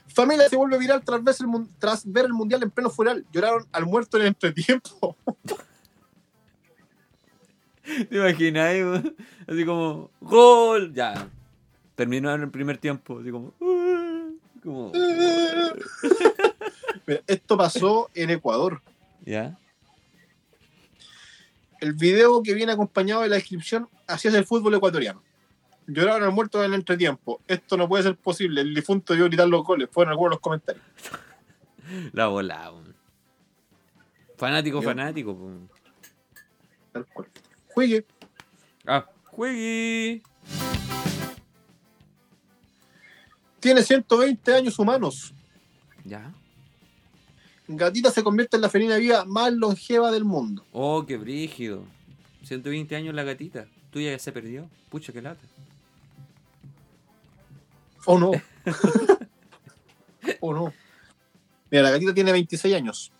C: Familia se vuelve viral tras ver, el, tras ver el mundial en pleno funeral. Lloraron al muerto en el entretiempo. (laughs)
D: ¿Te imaginas? weón? Así como, ¡Gol! Ya. Terminó en el primer tiempo. Así como, "Ah", como (laughs)
C: Mira, esto pasó en Ecuador.
D: ¿Ya?
C: El video que viene acompañado de la descripción así es el fútbol ecuatoriano. Lloraron al muerto en el entretiempo. Esto no puede ser posible. El difunto debió gritar los goles. Fueron algunos de los comentarios. (laughs)
D: La bola. Fanático,
C: Yo-
D: fanático.
C: Tal cual. Juegue.
D: Ah, juegui.
C: Tiene 120 años humanos.
D: ¿Ya?
C: Gatita se convierte en la felina viva más longeva del mundo.
D: Oh, qué brígido. 120 años la gatita. Tuya ya se perdió. Pucha, qué lata.
C: ¿O no? (laughs) ¿O no? Mira, la gatita tiene 26 años.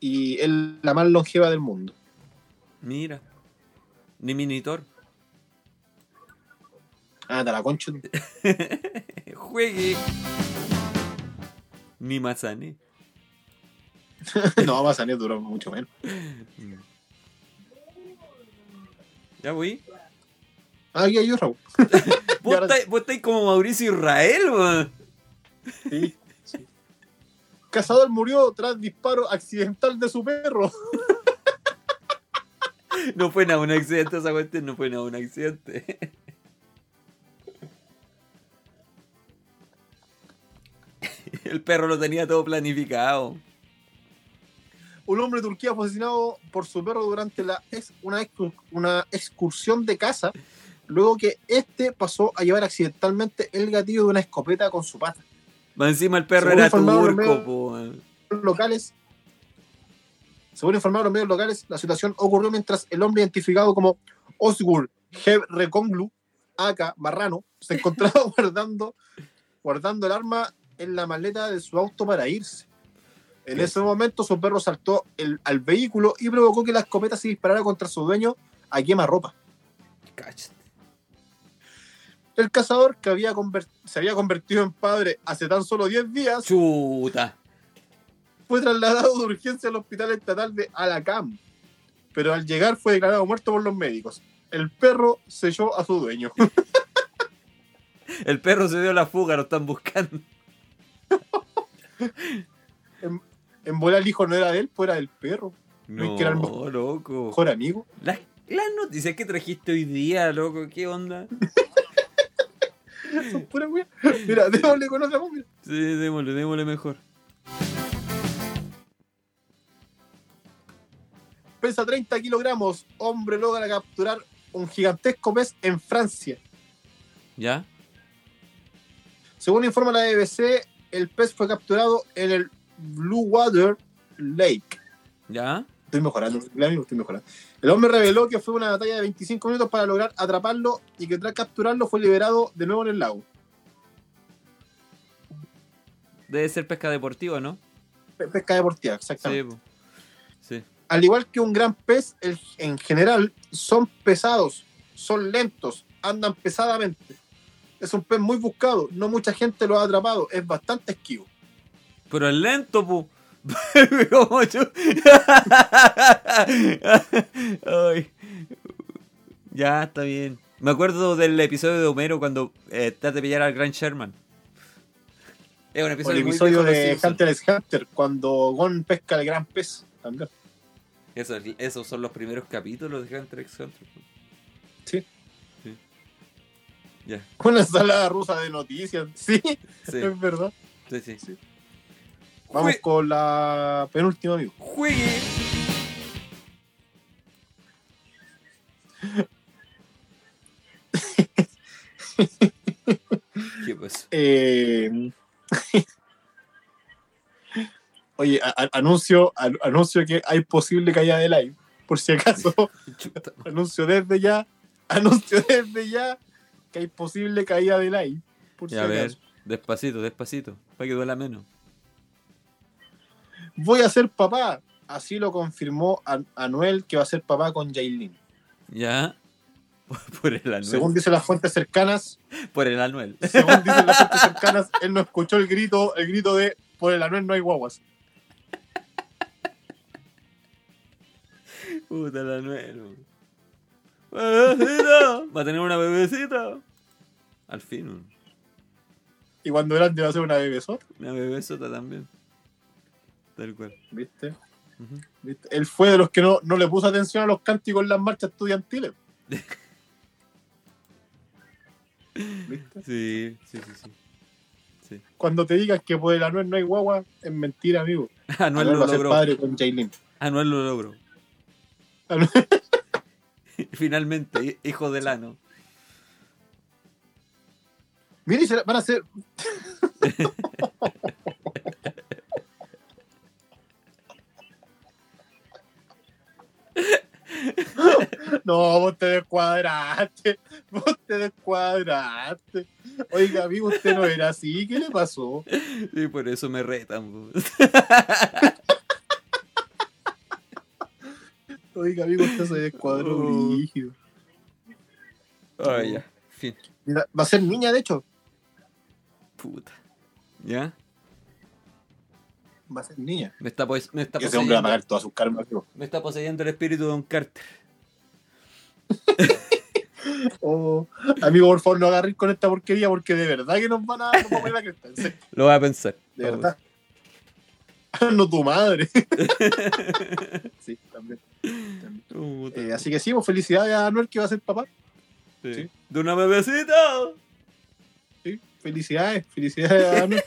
C: Y es la más longeva del mundo.
D: Mira. Ni minitor.
C: Ah, te la concha. (laughs)
D: Juegue. Ni mazané. (laughs)
C: no, Mazané duró mucho menos.
D: ¿Ya voy?
C: Ah, hay yo, Raúl. (laughs) (laughs)
D: Vos estáis, vos estáis como Mauricio Israel.
C: Sí, sí. Cazador murió tras disparo accidental de su perro.
D: No fue nada un accidente esa cuestión, no fue nada un accidente. El perro lo tenía todo planificado.
C: Un hombre de Turquía fue asesinado por su perro durante la ex- una, una excursión de caza, luego que este pasó a llevar accidentalmente el gatillo de una escopeta con su pata.
D: Encima el perro
C: Según
D: era
C: los
D: turco,
C: locales. Según informaron los medios locales, la situación ocurrió mientras el hombre identificado como Osgur Heb Rekonglu, aka Marrano, se encontraba (laughs) guardando, guardando el arma en la maleta de su auto para irse. En
D: ¿Qué?
C: ese momento su perro saltó el- al vehículo y provocó que la escopeta se disparara contra su dueño a quemarropa.
D: Cáchate.
C: El cazador, que había se había convertido en padre hace tan solo 10 días,
D: Chuta.
C: fue trasladado de urgencia al hospital estatal de Alacam, pero al llegar fue declarado muerto por los médicos. El perro selló a su dueño. (laughs)
D: El perro se dio la fuga, lo están buscando. (laughs)
C: En bola el hijo no era de él, pues era del perro.
D: No,
C: que era el mejor-
D: loco.
C: Mejor amigo.
D: Las, las noticias que trajiste hoy día, loco, ¿qué onda? (laughs)
C: Son pura wea. Mira, démosle con otra mira.
D: Sí, démosle, démosle mejor.
C: Pesa 30 kilogramos. Hombre logra capturar un gigantesco pez en Francia.
D: ¿Ya?
C: Según informa la BBC, el pez fue capturado en el Blue Water Lake.
D: ¿Ya?
C: Estoy mejorando, estoy mejorando. El hombre reveló que fue una batalla de 25 minutos para lograr atraparlo y que tras capturarlo fue liberado de nuevo en el lago.
D: Debe ser pesca deportiva, ¿no?
C: Pe- Pesca deportiva, exactamente.
D: sí.
C: Al igual que un gran pez, el- en general son pesados, son lentos, andan pesadamente. Es un pez muy buscado, no mucha gente lo ha atrapado, es bastante esquivo.
D: Pero es lento, pu. (laughs) Como yo. Ay. Ya, está bien. Me acuerdo del episodio de Homero cuando eh, trata de pillar al Gran Sherman. Es un
C: O
D: episodio,
C: el episodio
D: de.
C: Hunter x Hunter, cuando Gon pesca al gran pez. También.
D: Eso- esos son los primeros capítulos de Hunter x Hunter.
C: Sí.
D: Sí. Ya,
C: Una ensalada rusa de noticias. Sí,
D: sí, (laughs)
C: es verdad.
D: sí, sí.
C: Vamos
D: Jue-
C: con la penúltima, amigo.
D: Juegue. (laughs) ¿Qué pasó?
C: Eh, (laughs) Oye, anuncio, anuncio que hay posible caída de live. Por si acaso, (laughs) anuncio desde ya, anuncio desde ya que hay posible caída de live. Por si
D: Ya, a ver, despacito, despacito, para que duela menos.
C: Voy a ser papá. Así lo confirmó An- Anuel que va a ser papá con Jailin.
D: Ya. (laughs) Por el anuel.
C: Según dicen las fuentes cercanas,
D: Por el anuel.
C: según dicen las fuentes (laughs) cercanas, él no escuchó el grito, el grito de por el Anuel no hay guaguas.
D: Puta el anuel. Bebecita. Va a tener una bebecita. Al fin,
C: Y cuando grande va a ser una bebesota,
D: una bebesota también. Tal cual.
C: ¿viste? Él fue de los que no, no le puso atención a los cánticos en las marchas estudiantiles. (laughs) ¿Viste?
D: Sí, sí, sí, sí. sí.
C: Cuando te digan que por el Anuel no hay guagua, es mentira, amigo. (laughs)
D: Anuel
C: Anuel
D: lo logró.
C: padre con Jailin.
D: Anuel lo logró.
C: Anuel- (laughs)
D: Finalmente, hi- hijo del ano.
C: La- van a ser. (laughs) No, vos te descuadraste. Vos te descuadraste. Oiga, amigo, usted no era así. ¿Qué le pasó?
D: Y por eso me retan.
C: Oiga, amigo, usted se descuadró
D: Oh.
C: brígido.
D: Ay, ya. Fin.
C: Mira, va a ser niña, de hecho.
D: Puta. ¿Ya?
C: Va a ser niña.
D: Me está, me está
C: ese hombre va a pagar todas sus karmas.
D: Me está poseyendo el espíritu de Don Carter. (laughs)
C: Oh, amigo, por favor, no agarren con esta porquería porque de verdad que nos van a, nos van a poner la cresta.
D: Lo voy a pensar.
C: De verdad. (laughs) No tu madre. (laughs) sí, también. Eh, así que sí, pues felicidades a Anuel que va a ser papá.
D: Sí.
C: sí.
D: De una bebecita.
C: Sí, felicidades, felicidades a Anuel.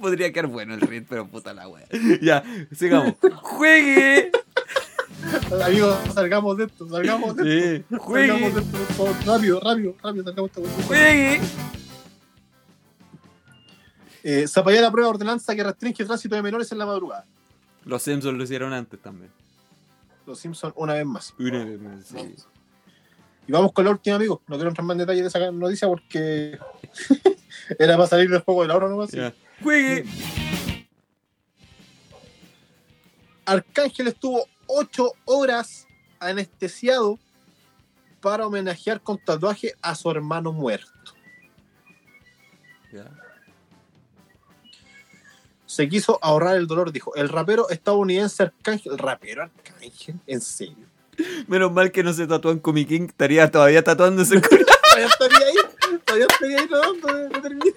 D: Podría quedar bueno el rit, pero puta la wea. (laughs) Ya, sigamos. ¡Juegue!
C: Amigos, salgamos de esto, salgamos de esto.
D: Sí,
C: Salgamos
D: juegue.
C: de esto, por favor. Rápido, rápido, rápido, salgamos de esto.
D: Juegue.
C: Eh, Zapallar aprueba ordenanza que restringe el tránsito de menores en la madrugada.
D: Los Simpsons lo hicieron antes también.
C: Los Simpsons una vez más.
D: Una vez más, sí.
C: Y vamos con la última, amigos. No quiero entrar más en detalle de esa noticia porque (laughs) era para salir del juego de la hora nomás.
D: ¡Juegue!
C: Arcángel estuvo ocho horas anestesiado para homenajear con tatuaje a su hermano muerto.
D: Ya.
C: Se quiso ahorrar el dolor, dijo. El rapero estadounidense Arcángel. ¿Rapero Arcángel? ¿En serio?
D: Menos mal que no se tatúan Comic King, estaría todavía tatuándose. (laughs)
C: Todavía estaría ahí. Todavía estaría ahí tratando de, de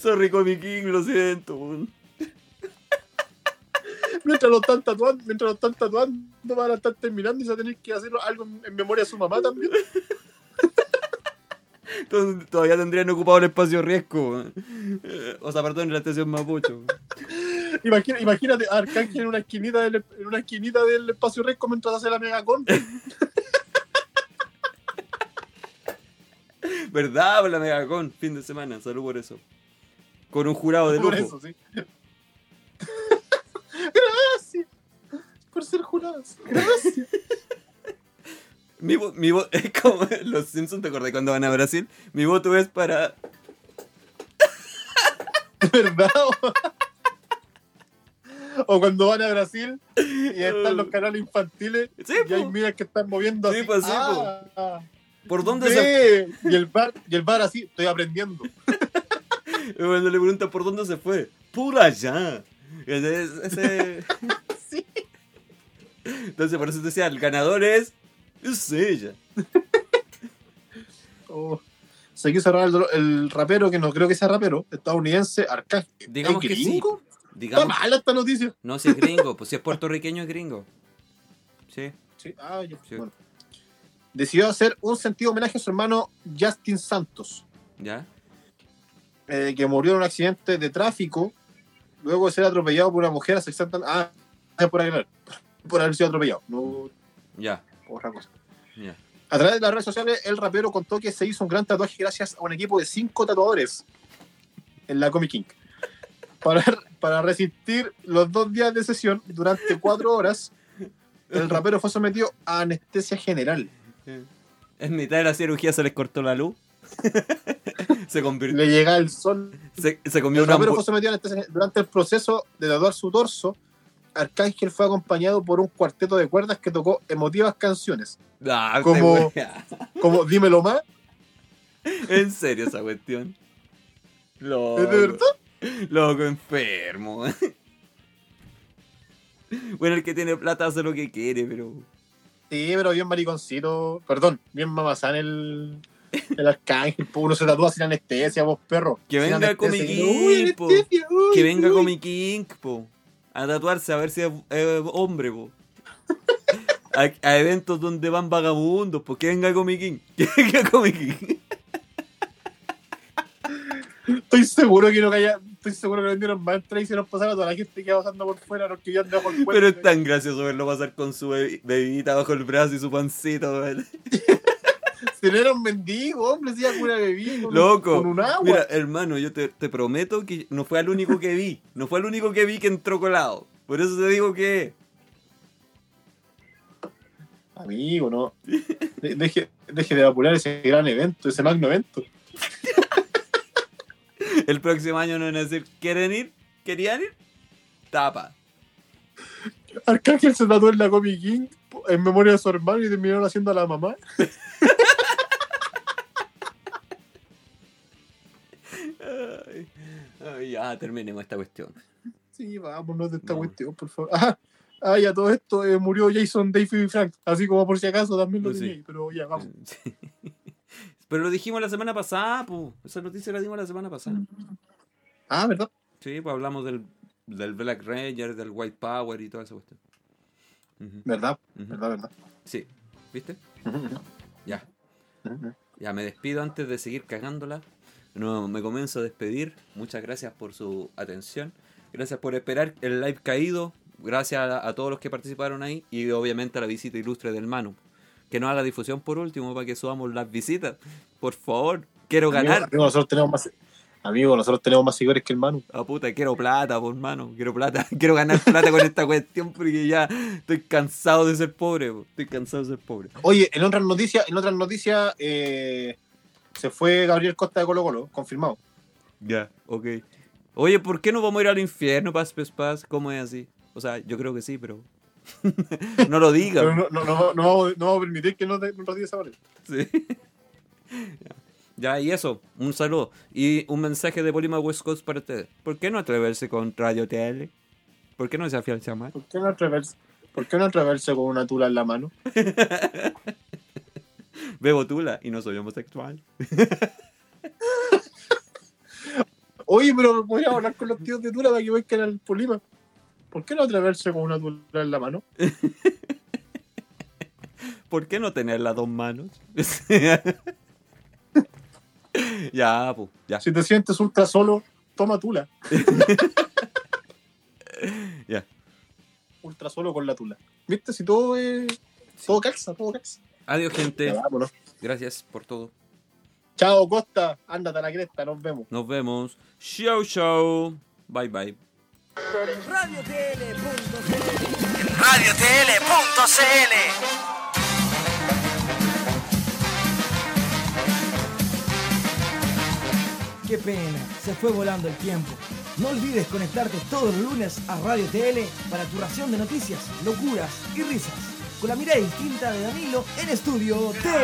D: Sorry Comic King, lo siento. weón. (laughs)
C: Mientras lo están tatuando, mientras lo están tatuando, van a estar terminando y se va a tener que hacer algo en, memoria de su mamá también.
D: Entonces, Todavía tendrían ocupado el espacio riesgo. Eh, O sea, perdón, la estación Mapucho.
C: Imagina- imagínate a Arcángel en una esquinita del, en una esquinita del espacio Resco mientras hace la megacon. (laughs)
D: ¿Verdad? La Megacon, fin de semana, salud por eso. Con un jurado de lujo.
C: Por eso, sí. (laughs) Gracias por ser jurados. Gracias.
D: Mi, mi (laughs) es como los Simpsons, ¿te acordás cuando van a Brasil? Mi voto es para.
C: ¿De (laughs) verdad? O, cuando van a Brasil y están los canales infantiles
D: Sí,
C: y hay
D: po.
C: miras que están moviendo
D: Sí,
C: así.
D: pues, sí,
C: ah,
D: ¿Por dónde se.
C: Y el bar, y el bar así, estoy aprendiendo.
D: Cuando le preguntan por dónde se fue. Por allá. Ese, ese- (laughs)
C: Sí.
D: Entonces, por eso te decía, el ganador es. Es ella. (laughs)
C: Oh. Se quiso agarrar el, el rapero, que no creo que sea rapero, estadounidense, Arcángel.
D: Digamos
C: ¿Es
D: que sí.
C: gringo? Está mala esta noticia.
D: No, si es gringo, pues si es puertorriqueño es gringo. Sí.
C: Sí, ah, ya,
D: Sí.
C: bueno. Decidió hacer un sentido homenaje a su hermano Justin Santos,
D: ¿Ya?
C: Eh, que murió en un accidente de tráfico luego de ser atropellado por una mujer. Ah, es (laughs) por haber sido atropellado, no
D: Ya.
C: por otra cosa. A través de las redes sociales, el rapero contó que se hizo un gran tatuaje gracias a un equipo de cinco tatuadores en la Comic King. Para, para resistir los dos días de sesión, durante cuatro horas, el rapero fue sometido a anestesia general.
D: En mitad de la cirugía se les cortó la luz. (laughs) se convirtió.
C: Le llega el sol.
D: Se, se comió
C: El
D: una
C: fue sometido durante el proceso de tatuar su torso. Arcángel fue acompañado por un cuarteto de cuerdas que tocó emotivas canciones,
D: Ah,
C: como- como Dímelo más.
D: En serio esa cuestión. Loco.
C: ¿Es de verdad?
D: Loco enfermo. Bueno, el que tiene plata hace lo que quiere, pero.
C: Sí, pero bien mariconcito. Perdón, bien mamazán el, el arcángel. po, uno se tatúa sin anestesia, vos perro.
D: Que
C: Sin
D: venga. Comic King, po.
C: uy,
D: Que venga. Comic King, po. A tatuarse a ver si es eh, hombre, po. A, a eventos donde van vagabundos, pues que venga Comic King. (laughs) Que venga Comic King.
C: Estoy seguro que no calla, estoy seguro que vendieron más entradas y hicieron pasar a toda la gente que iba pasando por fuera, los que iban debajo del puente.
D: Pero es tan gracioso verlo pasar con su bebi- bebidita bajo el brazo y su pancito. (laughs)
C: Era un mendigo, hombre, con una bebida, con,
D: Loco.
C: con un agua.
D: Mira, hermano, yo te, te prometo que no fue el único que vi. No fue el único que vi que entró colado. Por eso te digo que.
C: Amigo, no. (laughs) De- Deje, deje de vapular ese gran evento, ese magno evento. (laughs)
D: El próximo año no van a decir, ¿quieren ir? ¿Querían ir? Tapa.
C: Arcángel se tatuó en la Comic King en memoria de su hermano y terminaron haciendo a la mamá. (laughs)
D: Ay, ay, ya, terminemos esta cuestión.
C: Sí, vámonos de esta cuestión, por favor. Ah, ya todo esto eh, murió Jason, David y Frank. Así como por si acaso también lo
D: Sí.
C: tenía pero ya, vamos. (laughs)
D: Sí. Pero lo dijimos la semana pasada, pues. Esa noticia la dimos la semana pasada.
C: Ah, ¿verdad?
D: Sí, pues hablamos del, del Black Ranger, del White Power y toda esa cuestión.
C: ¿Verdad? ¿Verdad? ¿Verdad?
D: Sí, ¿viste? (laughs) Ya. Ya me despido antes de seguir cagándola. No, me comienzo a despedir. Muchas gracias por su atención. Gracias por esperar el live caído. Gracias a, a todos los que participaron ahí. Y obviamente a la visita ilustre del Manu. Que nos haga difusión por último para que subamos las visitas. Por favor. Quiero
C: Amigo,
D: ganar.
C: amigo, nosotros tenemos más, amigo, nosotros tenemos más seguidores que el Manu.
D: Ah, puta, quiero plata, por mano. Quiero plata. (laughs) Quiero ganar plata con esta cuestión porque ya estoy cansado de ser pobre. po. Estoy cansado de ser pobre.
C: Oye, en otras noticias, en otras noticias, eh, se fue Gabriel Costa de Colo Colo, confirmado.
D: Ya, ok. Oye, ¿por qué no vamos a ir al infierno, Paz, Paz, Paz? ¿Cómo es así? O sea, yo creo que sí, pero. (laughs) no lo diga.
C: Pero no, no, no, no vamos, no vamos a permitir que no, nos diga esa.
D: Sí. (laughs) ya. ya, y eso. Un saludo. Y un mensaje de Polima West Coast para ustedes. ¿Por qué no atreverse con Radio TL? ¿Por qué no se afianza más?
C: ¿Por qué no atreverse, ¿por qué no atreverse con una tula en la mano? (laughs) (laughs)
D: Bebo tula y no soy homosexual. (laughs)
C: Oye, pero podríamos hablar con los tíos de tula para que vean al Polima. ¿Por qué no atreverse con una tula en la mano? (laughs)
D: ¿Por qué no tener las dos manos? ya, pues, ya,
C: Si te sientes ultra solo, toma tula.
D: ya.
C: Ultra solo con la tula. ¿Viste? Si todo es. Todo calza, todo calza.
D: Adiós, gente.
C: Vámonos.
D: Gracias por todo.
C: Chao, Costa. Ándate a la cresta, nos vemos.
D: Nos vemos. Chau, chau. Bye, bye.
A: RadioTL.cl
B: radiotl.cl
A: Qué pena, se fue volando el tiempo. No olvides conectarte todos los lunes a Radio TL para tu ración de noticias, locuras y risas con la mirada distinta de Danilo en estudio TV.